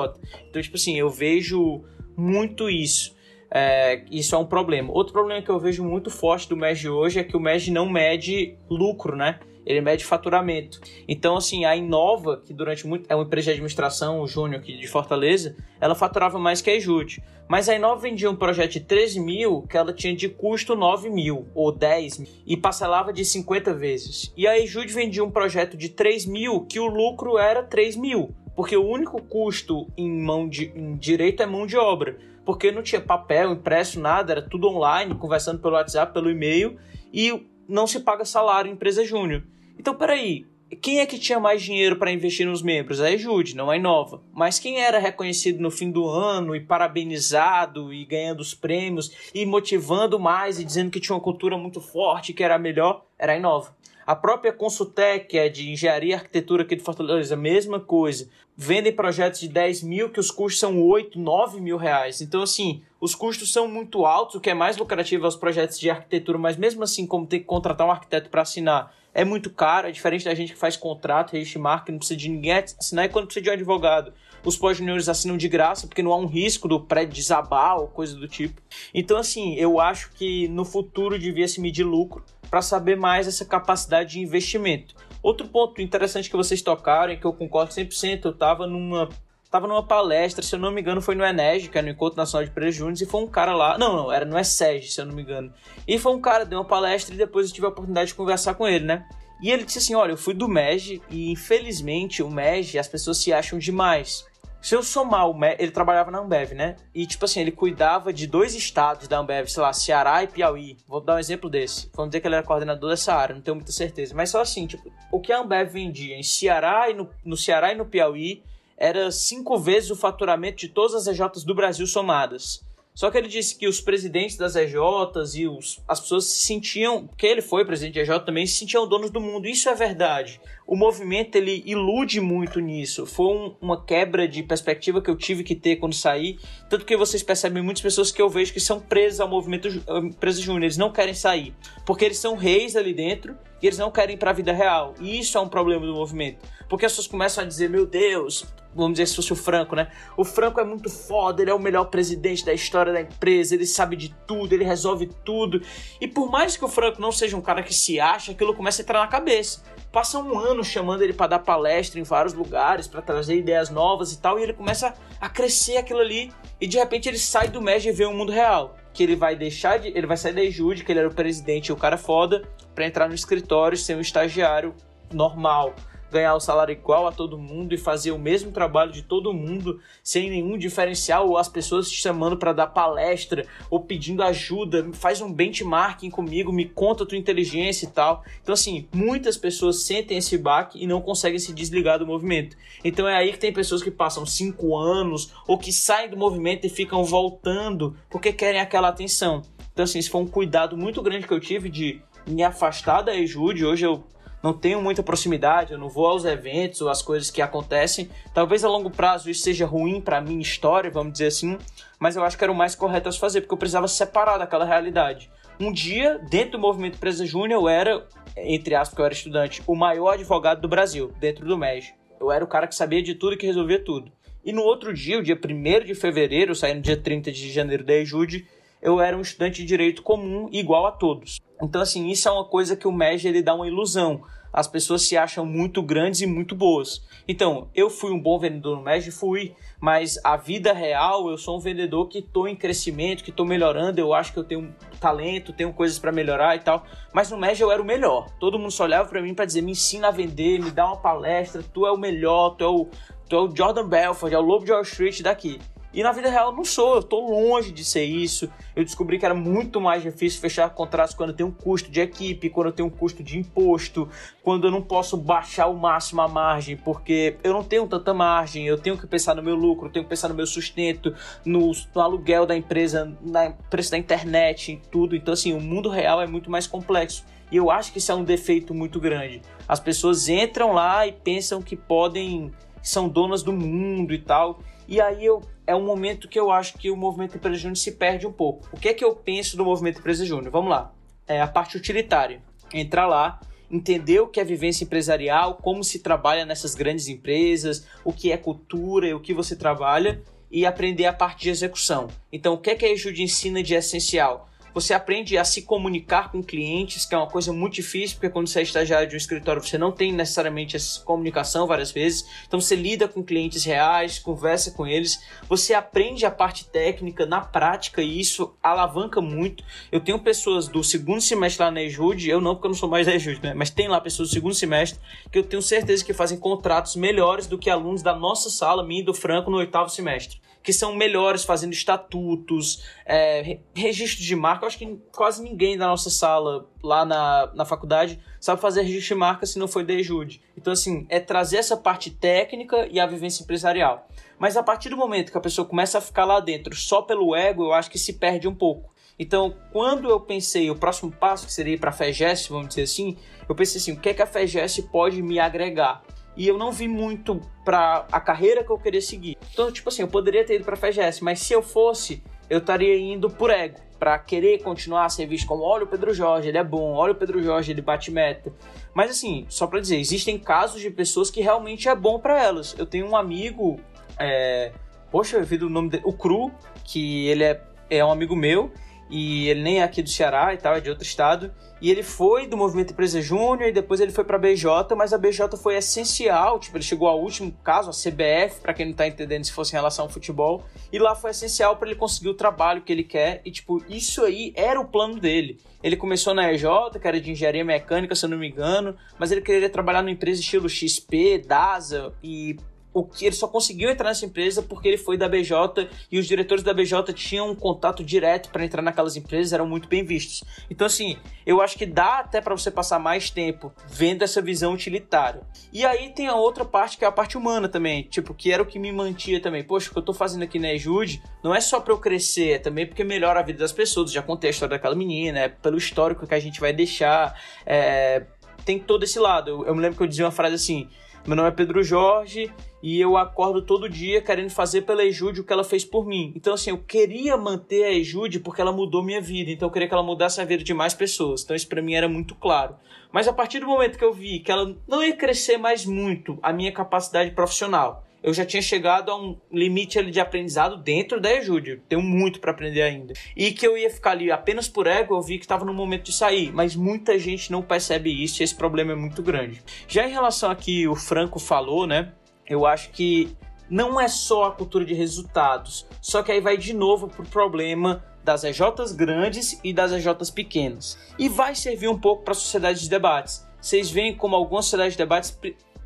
Então, tipo assim, eu vejo muito isso. É, isso é um problema. Outro problema que eu vejo muito forte do MEG hoje é que o MEG não mede lucro, né? ele mede faturamento. Então, assim, a Inova, que durante muito. é uma empresa de administração, o Júnior aqui de Fortaleza, ela faturava mais que a Ejude. Mas a Inova vendia um projeto de 13 mil que ela tinha de custo 9 mil ou 10 mil e parcelava de 50 vezes. E a Ejude vendia um projeto de 3 mil que o lucro era 3 mil. Porque o único custo em mão de em direito é mão de obra. Porque não tinha papel, impresso, nada, era tudo online, conversando pelo WhatsApp, pelo e-mail, e não se paga salário em empresa júnior. Então, peraí, quem é que tinha mais dinheiro para investir nos membros? A Ejude, não a Inova. Mas quem era reconhecido no fim do ano e parabenizado e ganhando os prêmios e motivando mais e dizendo que tinha uma cultura muito forte, que era melhor, era a Inova. A própria Consultec, é de engenharia e arquitetura aqui de Fortaleza, mesma coisa. Vendem projetos de 10 mil que os custos são 8, 9 mil reais. Então, assim, os custos são muito altos, o que é mais lucrativo aos projetos de arquitetura, mas mesmo assim, como ter que contratar um arquiteto para assinar é muito caro, é diferente da gente que faz contrato, registro marca, não precisa de ninguém assinar e quando precisa de um advogado. Os pós-juniores assinam de graça, porque não há um risco do prédio desabar ou coisa do tipo. Então, assim, eu acho que no futuro devia se medir lucro para saber mais essa capacidade de investimento. Outro ponto interessante que vocês tocaram que eu concordo 100%, eu estava numa tava numa palestra, se eu não me engano, foi no Eneg, que é no Encontro Nacional de Júnior, e foi um cara lá. Não, não, era no ESEG, se eu não me engano. E foi um cara, deu uma palestra e depois eu tive a oportunidade de conversar com ele, né? E ele disse assim: Olha, eu fui do MEG e infelizmente o MEG as pessoas se acham demais. Se eu somar o ele trabalhava na Ambev, né? E tipo assim, ele cuidava de dois estados da Ambev, sei lá, Ceará e Piauí. Vou dar um exemplo desse. Vamos dizer que ele era coordenador dessa área, não tenho muita certeza. Mas só assim, tipo, o que a Ambev vendia em Ceará e no, no Ceará e no Piauí era cinco vezes o faturamento de todas as EJs do Brasil somadas. Só que ele disse que os presidentes das EJs e os, as pessoas se sentiam, que ele foi presidente de EJ também, se sentiam donos do mundo. Isso é verdade. O movimento ele ilude muito nisso. Foi um, uma quebra de perspectiva que eu tive que ter quando saí. Tanto que vocês percebem muitas pessoas que eu vejo que são presas ao movimento empresa júnior. Eles não querem sair. Porque eles são reis ali dentro e eles não querem ir para a vida real. E isso é um problema do movimento. Porque as pessoas começam a dizer: meu Deus, vamos dizer se fosse o Franco, né? O Franco é muito foda, ele é o melhor presidente da história da empresa, ele sabe de tudo, ele resolve tudo. E por mais que o Franco não seja um cara que se acha, aquilo começa a entrar na cabeça. Passa um ano chamando ele para dar palestra em vários lugares, para trazer ideias novas e tal, e ele começa a crescer aquilo ali, e de repente ele sai do MEG e vê o mundo real. Que ele vai deixar de. Ele vai sair da Ejude, que ele era o presidente e o cara foda, para entrar no escritório ser um estagiário normal ganhar o salário igual a todo mundo e fazer o mesmo trabalho de todo mundo sem nenhum diferencial ou as pessoas te chamando para dar palestra ou pedindo ajuda, faz um benchmarking comigo, me conta a tua inteligência e tal. Então assim, muitas pessoas sentem esse baque e não conseguem se desligar do movimento. Então é aí que tem pessoas que passam cinco anos ou que saem do movimento e ficam voltando porque querem aquela atenção. Então assim, isso foi um cuidado muito grande que eu tive de me afastar da Ejude. Hoje eu não tenho muita proximidade, eu não vou aos eventos ou às coisas que acontecem. Talvez a longo prazo isso seja ruim para minha história, vamos dizer assim, mas eu acho que era o mais correto a se fazer, porque eu precisava separar daquela realidade. Um dia, dentro do movimento Empresa Júnior, eu era, entre aspas, que eu era estudante, o maior advogado do Brasil, dentro do MEG. Eu era o cara que sabia de tudo e que resolvia tudo. E no outro dia, o dia 1 de fevereiro, saindo dia 30 de janeiro da EJUD, eu era um estudante de direito comum, igual a todos. Então, assim, isso é uma coisa que o MEG ele dá uma ilusão. As pessoas se acham muito grandes e muito boas. Então, eu fui um bom vendedor no MEG, fui, mas a vida real, eu sou um vendedor que estou em crescimento, que estou melhorando, eu acho que eu tenho talento, tenho coisas para melhorar e tal. Mas no MEG eu era o melhor. Todo mundo só olhava para mim para dizer: me ensina a vender, me dá uma palestra, tu é o melhor, tu é o, tu é o Jordan Belfort, é o Lobo de Wall Street daqui. E na vida real não sou, eu tô longe de ser isso. Eu descobri que era muito mais difícil fechar contratos quando eu tenho um custo de equipe, quando eu tenho um custo de imposto, quando eu não posso baixar o máximo a margem, porque eu não tenho tanta margem, eu tenho que pensar no meu lucro, eu tenho que pensar no meu sustento, no, no aluguel da empresa, no preço da internet, em tudo. Então, assim, o mundo real é muito mais complexo. E eu acho que isso é um defeito muito grande. As pessoas entram lá e pensam que podem, são donas do mundo e tal. E aí eu, é um momento que eu acho que o movimento Empresa Júnior se perde um pouco. O que é que eu penso do movimento Empresa Júnior? Vamos lá. É a parte utilitária. Entrar lá, entender o que é vivência empresarial, como se trabalha nessas grandes empresas, o que é cultura e o que você trabalha e aprender a parte de execução. Então, o que é que a Ejude ensina de essencial? Você aprende a se comunicar com clientes, que é uma coisa muito difícil, porque quando você é estagiário de um escritório, você não tem necessariamente essa comunicação várias vezes. Então você lida com clientes reais, conversa com eles, você aprende a parte técnica na prática e isso alavanca muito. Eu tenho pessoas do segundo semestre lá na Ejude, eu não, porque eu não sou mais da Ejude, né? Mas tem lá pessoas do segundo semestre que eu tenho certeza que fazem contratos melhores do que alunos da nossa sala, minha e do Franco, no oitavo semestre que são melhores fazendo estatutos, é, registro de marca. Eu acho que quase ninguém da nossa sala lá na, na faculdade sabe fazer registro de marca se não foi da Ejude. Então, assim, é trazer essa parte técnica e a vivência empresarial. Mas a partir do momento que a pessoa começa a ficar lá dentro só pelo ego, eu acho que se perde um pouco. Então, quando eu pensei o próximo passo, que seria para a FEGES, vamos dizer assim, eu pensei assim, o que é que a FEGES pode me agregar? E eu não vi muito para a carreira que eu queria seguir. Então, tipo assim, eu poderia ter ido para a FGS, mas se eu fosse, eu estaria indo por ego, para querer continuar a ser visto como, olha o Pedro Jorge, ele é bom, olha o Pedro Jorge, ele bate meta. Mas assim, só para dizer, existem casos de pessoas que realmente é bom para elas. Eu tenho um amigo, é... poxa, eu vi o nome dele, o Cru, que ele é, é um amigo meu, e ele nem é aqui do Ceará e tal, é de outro estado. E ele foi do movimento Empresa Júnior e depois ele foi para a BJ, mas a BJ foi essencial, tipo, ele chegou ao último caso, a CBF, para quem não tá entendendo se fosse em relação ao futebol, e lá foi essencial para ele conseguir o trabalho que ele quer, e tipo, isso aí era o plano dele. Ele começou na EJ, que era de engenharia mecânica, se eu não me engano, mas ele queria trabalhar numa empresa estilo XP, DASA e o que ele só conseguiu entrar nessa empresa porque ele foi da BJ e os diretores da BJ tinham um contato direto para entrar naquelas empresas, eram muito bem vistos. Então assim, eu acho que dá até para você passar mais tempo vendo essa visão utilitária. E aí tem a outra parte que é a parte humana também, tipo, que era o que me mantia também. Poxa, o que eu tô fazendo aqui na Ejude não é só para eu crescer, é também porque melhora a vida das pessoas. Já contei a história daquela menina, é pelo histórico que a gente vai deixar, é tem todo esse lado. Eu, eu me lembro que eu dizia uma frase assim: meu nome é Pedro Jorge e eu acordo todo dia querendo fazer pela Ejude o que ela fez por mim. Então, assim, eu queria manter a Ejude porque ela mudou minha vida. Então, eu queria que ela mudasse a vida de mais pessoas. Então, isso para mim era muito claro. Mas a partir do momento que eu vi que ela não ia crescer mais muito a minha capacidade profissional, eu já tinha chegado a um limite ali de aprendizado dentro da Ejude. Tenho muito para aprender ainda. E que eu ia ficar ali apenas por ego, eu vi que estava no momento de sair. Mas muita gente não percebe isso e esse problema é muito grande. Já em relação a que o Franco falou, né? Eu acho que não é só a cultura de resultados. Só que aí vai de novo pro problema das EJs grandes e das EJs pequenas. E vai servir um pouco para a sociedade de debates. Vocês veem como algumas sociedades de debates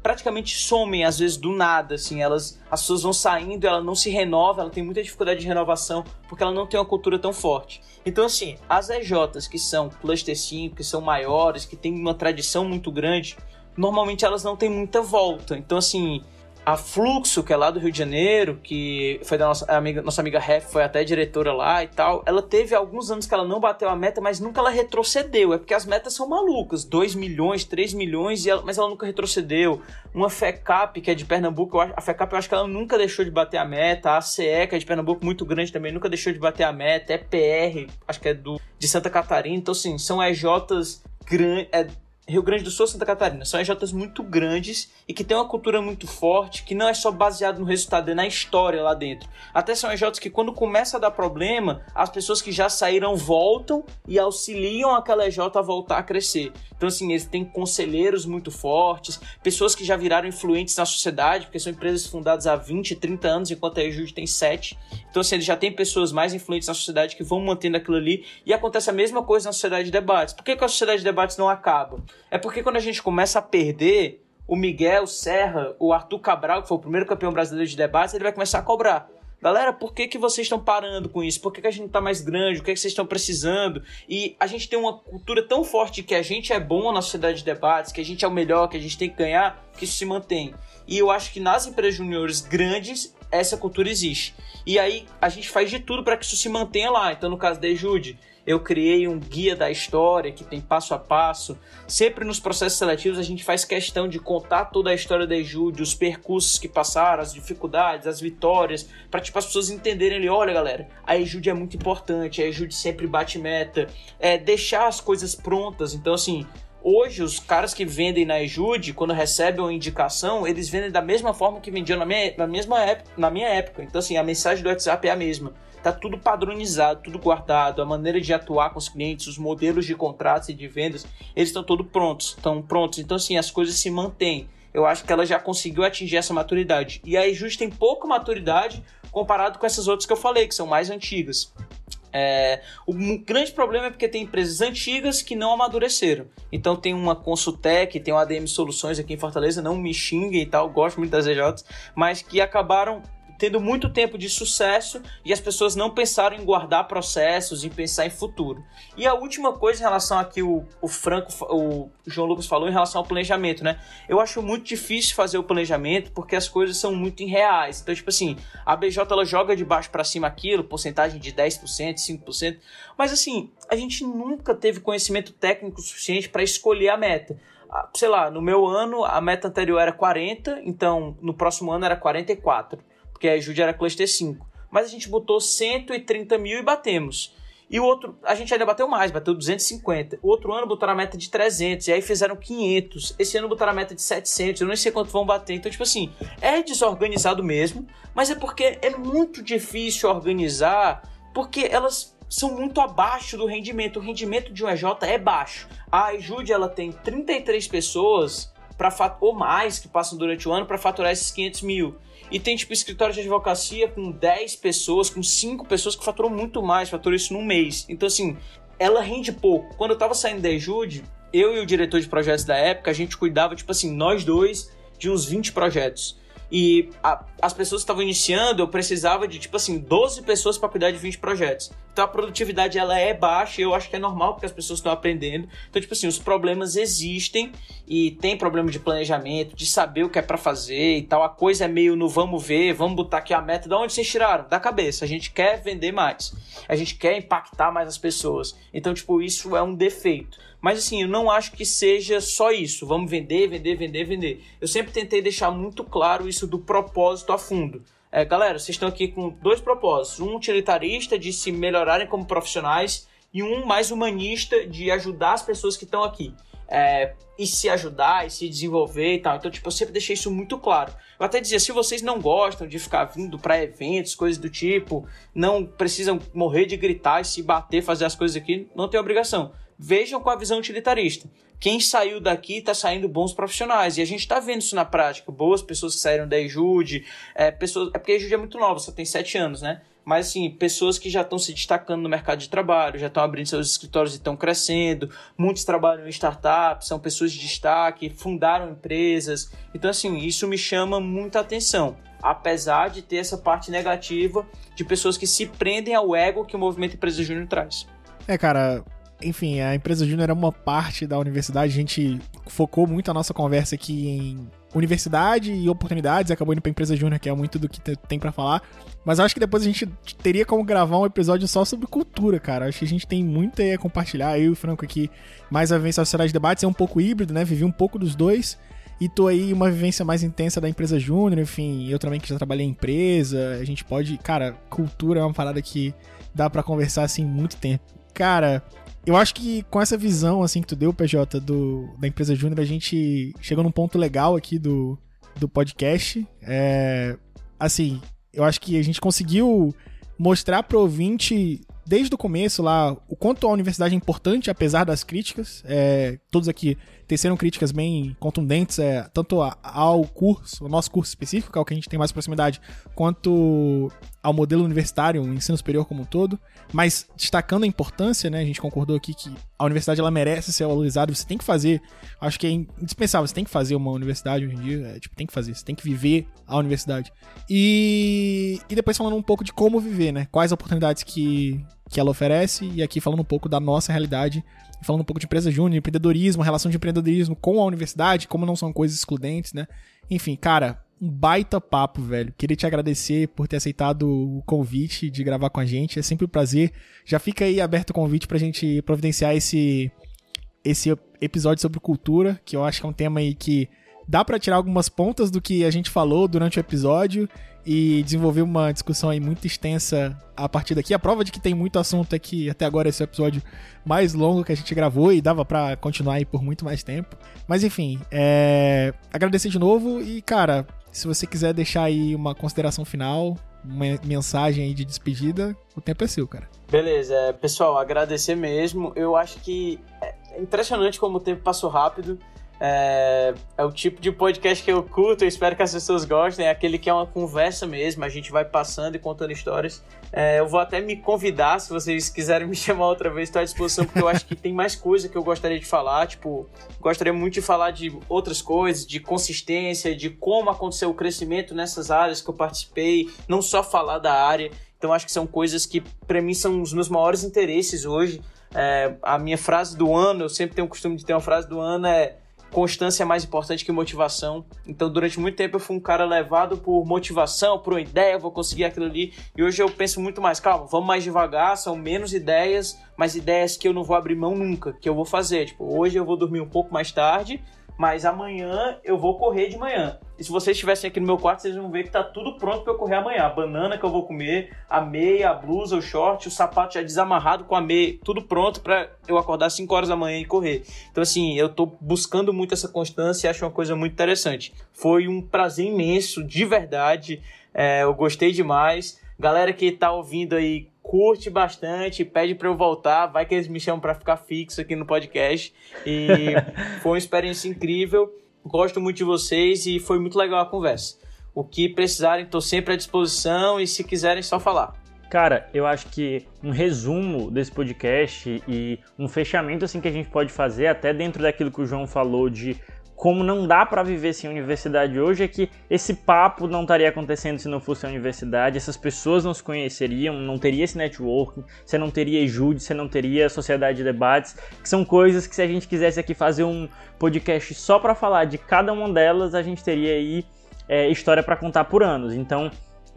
praticamente somem às vezes do nada, assim, elas as pessoas vão saindo, ela não se renova, ela tem muita dificuldade de renovação porque ela não tem uma cultura tão forte. Então assim, as EJs que são cluster 5, que são maiores, que têm uma tradição muito grande, normalmente elas não têm muita volta. Então assim, a Fluxo, que é lá do Rio de Janeiro, que foi da nossa amiga, nossa amiga Ref, foi até diretora lá e tal. Ela teve alguns anos que ela não bateu a meta, mas nunca ela retrocedeu. É porque as metas são malucas, 2 milhões, 3 milhões, ela, mas ela nunca retrocedeu. Uma FECAP, que é de Pernambuco, a FECAP eu acho que ela nunca deixou de bater a meta. A ACE, que é de Pernambuco, muito grande também, nunca deixou de bater a meta. EPR, acho que é do de Santa Catarina. Então, assim, são EJs grandes. É, Rio Grande do Sul e Santa Catarina. São EJs muito grandes e que tem uma cultura muito forte, que não é só baseado no resultado, é na história lá dentro. Até são EJs que quando começa a dar problema, as pessoas que já saíram voltam e auxiliam aquela EJ a voltar a crescer. Então, assim, eles têm conselheiros muito fortes, pessoas que já viraram influentes na sociedade, porque são empresas fundadas há 20, 30 anos, enquanto a EJUD tem 7. Então, assim, eles já têm pessoas mais influentes na sociedade que vão mantendo aquilo ali. E acontece a mesma coisa na sociedade de debates. Por que, que a sociedade de debates não acaba? É porque quando a gente começa a perder, o Miguel Serra, o Arthur Cabral, que foi o primeiro campeão brasileiro de debates, ele vai começar a cobrar. Galera, por que, que vocês estão parando com isso? Por que, que a gente não está mais grande? O que, que vocês estão precisando? E a gente tem uma cultura tão forte que a gente é bom na sociedade de debates, que a gente é o melhor, que a gente tem que ganhar, que isso se mantém. E eu acho que nas empresas juniores grandes, essa cultura existe. E aí a gente faz de tudo para que isso se mantenha lá. Então, no caso da Ejude, eu criei um guia da história que tem passo a passo. Sempre nos processos seletivos a gente faz questão de contar toda a história da Ejude, os percursos que passaram, as dificuldades, as vitórias, para tipo, as pessoas entenderem ali, olha galera, a Ejude é muito importante, a Ejude sempre bate meta, é deixar as coisas prontas. Então assim, Hoje, os caras que vendem na Ejude, quando recebem uma indicação, eles vendem da mesma forma que vendiam na minha, na mesma época, na minha época. Então, assim, a mensagem do WhatsApp é a mesma tá tudo padronizado, tudo guardado, a maneira de atuar com os clientes, os modelos de contratos e de vendas, eles estão todos prontos, estão prontos. Então, assim, as coisas se mantêm. Eu acho que ela já conseguiu atingir essa maturidade. E a Ejust tem pouca maturidade comparado com essas outras que eu falei, que são mais antigas. É, o grande problema é porque tem empresas antigas que não amadureceram. Então tem uma Consultec, tem uma ADM Soluções aqui em Fortaleza, não me xinguem e tal, gosto muito das EJs, mas que acabaram tendo muito tempo de sucesso e as pessoas não pensaram em guardar processos, em pensar em futuro. E a última coisa em relação a que o, o Franco, o João Lucas falou em relação ao planejamento, né? Eu acho muito difícil fazer o planejamento porque as coisas são muito irreais. Então, tipo assim, a BJ ela joga de baixo para cima aquilo, porcentagem de 10%, 5%, mas assim, a gente nunca teve conhecimento técnico suficiente para escolher a meta sei lá, no meu ano a meta anterior era 40, então no próximo ano era 44 porque a Jude era cluster 5. Mas a gente botou 130 mil e batemos. E o outro, a gente ainda bateu mais, bateu 250. O outro ano botaram a meta de 300, e aí fizeram 500. Esse ano botaram a meta de 700, eu não sei quanto vão bater. Então, tipo assim, é desorganizado mesmo, mas é porque é muito difícil organizar, porque elas são muito abaixo do rendimento. O rendimento de um EJ é baixo. A Ejude, ela tem 33 pessoas para ou mais que passam durante o ano para faturar esses 500 mil. E tem, tipo, escritório de advocacia com 10 pessoas, com 5 pessoas que faturou muito mais, faturou isso num mês. Então, assim, ela rende pouco. Quando eu tava saindo da Ejude, eu e o diretor de projetos da época, a gente cuidava, tipo assim, nós dois, de uns 20 projetos. E a, as pessoas estavam iniciando, eu precisava de, tipo assim, 12 pessoas para cuidar de 20 projetos. Então a produtividade ela é baixa e eu acho que é normal porque as pessoas estão aprendendo. Então, tipo assim, os problemas existem e tem problema de planejamento, de saber o que é para fazer e tal. A coisa é meio no vamos ver, vamos botar aqui a meta. Da onde vocês tiraram? Da cabeça. A gente quer vender mais. A gente quer impactar mais as pessoas. Então, tipo, isso é um defeito. Mas assim, eu não acho que seja só isso. Vamos vender, vender, vender, vender. Eu sempre tentei deixar muito claro isso do propósito a fundo. É, galera, vocês estão aqui com dois propósitos: um utilitarista de se melhorarem como profissionais e um mais humanista de ajudar as pessoas que estão aqui. É, e se ajudar e se desenvolver e tal. Então, tipo, eu sempre deixei isso muito claro. Eu até dizia, se vocês não gostam de ficar vindo para eventos, coisas do tipo, não precisam morrer de gritar e se bater, fazer as coisas aqui, não tem obrigação. Vejam com a visão utilitarista. Quem saiu daqui está saindo bons profissionais. E a gente está vendo isso na prática. Boas pessoas que saíram da Ejude. É, pessoas, é porque a Ejude é muito nova, só tem sete anos, né? mas assim, pessoas que já estão se destacando no mercado de trabalho, já estão abrindo seus escritórios e estão crescendo, muitos trabalham em startups, são pessoas de destaque, fundaram empresas. Então, assim, isso me chama muita atenção. Apesar de ter essa parte negativa de pessoas que se prendem ao ego que o movimento Empresa Júnior traz. É, cara, enfim, a empresa Júnior é uma parte da universidade. A gente focou muito a nossa conversa aqui em universidade e oportunidades, acabou indo pra empresa júnior, que é muito do que tem para falar. Mas acho que depois a gente teria como gravar um episódio só sobre cultura, cara. Acho que a gente tem muito a compartilhar. Eu e o Franco aqui, mais a vivência da sociedade de debates, é um pouco híbrido, né? Vivi um pouco dos dois. E tô aí uma vivência mais intensa da empresa júnior, enfim, eu também que já trabalhei em empresa, a gente pode, cara, cultura é uma parada que dá para conversar assim muito tempo. Cara, eu acho que com essa visão assim que tu deu, PJ, do, da empresa Júnior, a gente chegou num ponto legal aqui do, do podcast. É, assim, eu acho que a gente conseguiu mostrar pro ouvinte desde o começo lá o quanto a universidade é importante, apesar das críticas. É, todos aqui teceram críticas bem contundentes, é, tanto ao curso, o nosso curso específico, que é o que a gente tem mais proximidade, quanto ao modelo universitário, o ensino superior como um todo, mas destacando a importância, né, a gente concordou aqui que a universidade ela merece ser valorizada, você tem que fazer, acho que é indispensável, você tem que fazer uma universidade hoje em dia, é, tipo, tem que fazer, você tem que viver a universidade. E, e depois falando um pouco de como viver, né, quais oportunidades que, que ela oferece, e aqui falando um pouco da nossa realidade falando um pouco de empresa júnior, empreendedorismo, relação de empreendedorismo com a universidade, como não são coisas excludentes, né? Enfim, cara, um baita papo, velho. Queria te agradecer por ter aceitado o convite de gravar com a gente. É sempre um prazer. Já fica aí aberto o convite pra gente providenciar esse esse episódio sobre cultura, que eu acho que é um tema aí que dá para tirar algumas pontas do que a gente falou durante o episódio e desenvolver uma discussão aí muito extensa a partir daqui. A prova de que tem muito assunto é que até agora esse é o episódio mais longo que a gente gravou e dava para continuar aí por muito mais tempo. Mas enfim, é... agradecer de novo e, cara, se você quiser deixar aí uma consideração final, uma mensagem aí de despedida, o tempo é seu, cara. Beleza, é, pessoal, agradecer mesmo. Eu acho que é impressionante como o tempo passou rápido. É, é, o tipo de podcast que eu curto, eu espero que as pessoas gostem. É aquele que é uma conversa mesmo, a gente vai passando e contando histórias. É, eu vou até me convidar, se vocês quiserem *laughs* me chamar outra vez, estou à disposição, porque eu acho que tem mais coisa que eu gostaria de falar. Tipo, gostaria muito de falar de outras coisas, de consistência, de como aconteceu o crescimento nessas áreas que eu participei, não só falar da área. Então, acho que são coisas que, para mim, são os meus maiores interesses hoje. É, a minha frase do ano, eu sempre tenho o costume de ter uma frase do ano, é constância é mais importante que motivação. Então, durante muito tempo eu fui um cara levado por motivação, por uma ideia, vou conseguir aquilo ali. E hoje eu penso muito mais, calma, vamos mais devagar, são menos ideias, mas ideias que eu não vou abrir mão nunca, que eu vou fazer. Tipo, hoje eu vou dormir um pouco mais tarde, mas amanhã eu vou correr de manhã. E se vocês estivessem aqui no meu quarto, vocês vão ver que tá tudo pronto para eu correr amanhã. A banana que eu vou comer, a meia, a blusa, o short, o sapato já desamarrado com a meia, tudo pronto para eu acordar às 5 horas da manhã e correr. Então assim, eu tô buscando muito essa constância e acho uma coisa muito interessante. Foi um prazer imenso, de verdade. É, eu gostei demais. Galera que tá ouvindo aí, curte bastante, pede para eu voltar, vai que eles me chamam para ficar fixo aqui no podcast. E *laughs* foi uma experiência incrível. Gosto muito de vocês e foi muito legal a conversa. O que precisarem, estou sempre à disposição e se quiserem, só falar. Cara, eu acho que um resumo desse podcast e um fechamento assim que a gente pode fazer, até dentro daquilo que o João falou de como não dá para viver sem universidade hoje é que esse papo não estaria acontecendo se não fosse a universidade, essas pessoas não se conheceriam, não teria esse networking, você não teria Ejude, você não teria Sociedade de Debates, que são coisas que se a gente quisesse aqui fazer um podcast só para falar de cada uma delas, a gente teria aí é, história para contar por anos. Então,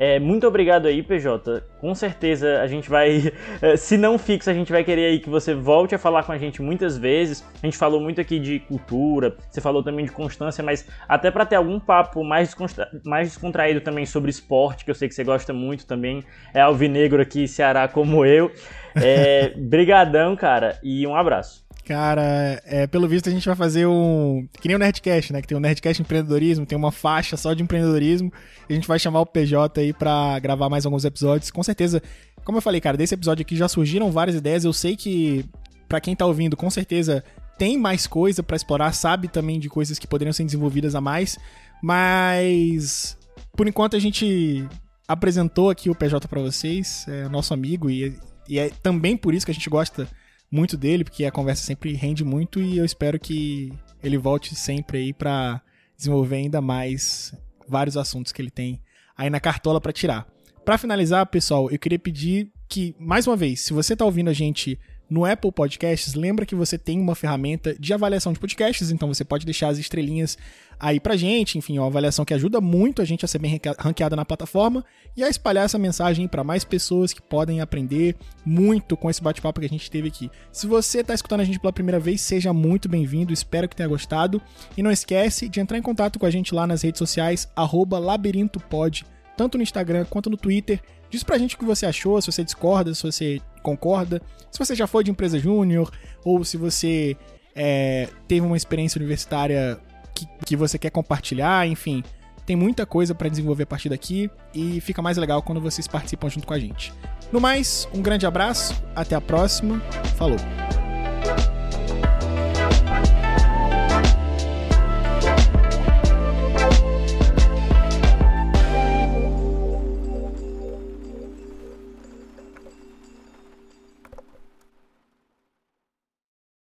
É, muito obrigado aí, PJ. Com certeza a gente vai, *laughs* é, se não fixo, a gente vai querer aí que você volte a falar com a gente muitas vezes. A gente falou muito aqui de cultura, você falou também de constância, mas até para ter algum papo mais, mais descontraído também sobre esporte, que eu sei que você gosta muito também. É alvinegro aqui, Ceará, como eu. É, *laughs* brigadão, cara, e um abraço. Cara, é, pelo visto a gente vai fazer um. Que nem o Nerdcast, né? Que tem o Nerdcast Empreendedorismo, tem uma faixa só de empreendedorismo. A gente vai chamar o PJ aí pra gravar mais alguns episódios. Com certeza, como eu falei, cara, desse episódio aqui já surgiram várias ideias. Eu sei que, para quem tá ouvindo, com certeza tem mais coisa para explorar, sabe também de coisas que poderiam ser desenvolvidas a mais. Mas, por enquanto, a gente apresentou aqui o PJ para vocês, é nosso amigo, e, e é também por isso que a gente gosta muito dele, porque a conversa sempre rende muito e eu espero que ele volte sempre aí para desenvolver ainda mais vários assuntos que ele tem aí na cartola para tirar. Para finalizar, pessoal, eu queria pedir que, mais uma vez, se você está ouvindo a gente no Apple Podcasts, lembra que você tem uma ferramenta de avaliação de podcasts, então você pode deixar as estrelinhas aí pra gente, enfim, uma avaliação que ajuda muito a gente a ser bem ranqueada na plataforma e a espalhar essa mensagem para mais pessoas que podem aprender muito com esse bate-papo que a gente teve aqui. Se você está escutando a gente pela primeira vez, seja muito bem-vindo, espero que tenha gostado e não esquece de entrar em contato com a gente lá nas redes sociais @labirintopod, tanto no Instagram quanto no Twitter. Diz pra gente o que você achou, se você discorda, se você concorda. Se você já foi de empresa júnior, ou se você é, teve uma experiência universitária que, que você quer compartilhar, enfim. Tem muita coisa para desenvolver a partir daqui e fica mais legal quando vocês participam junto com a gente. No mais, um grande abraço, até a próxima, falou!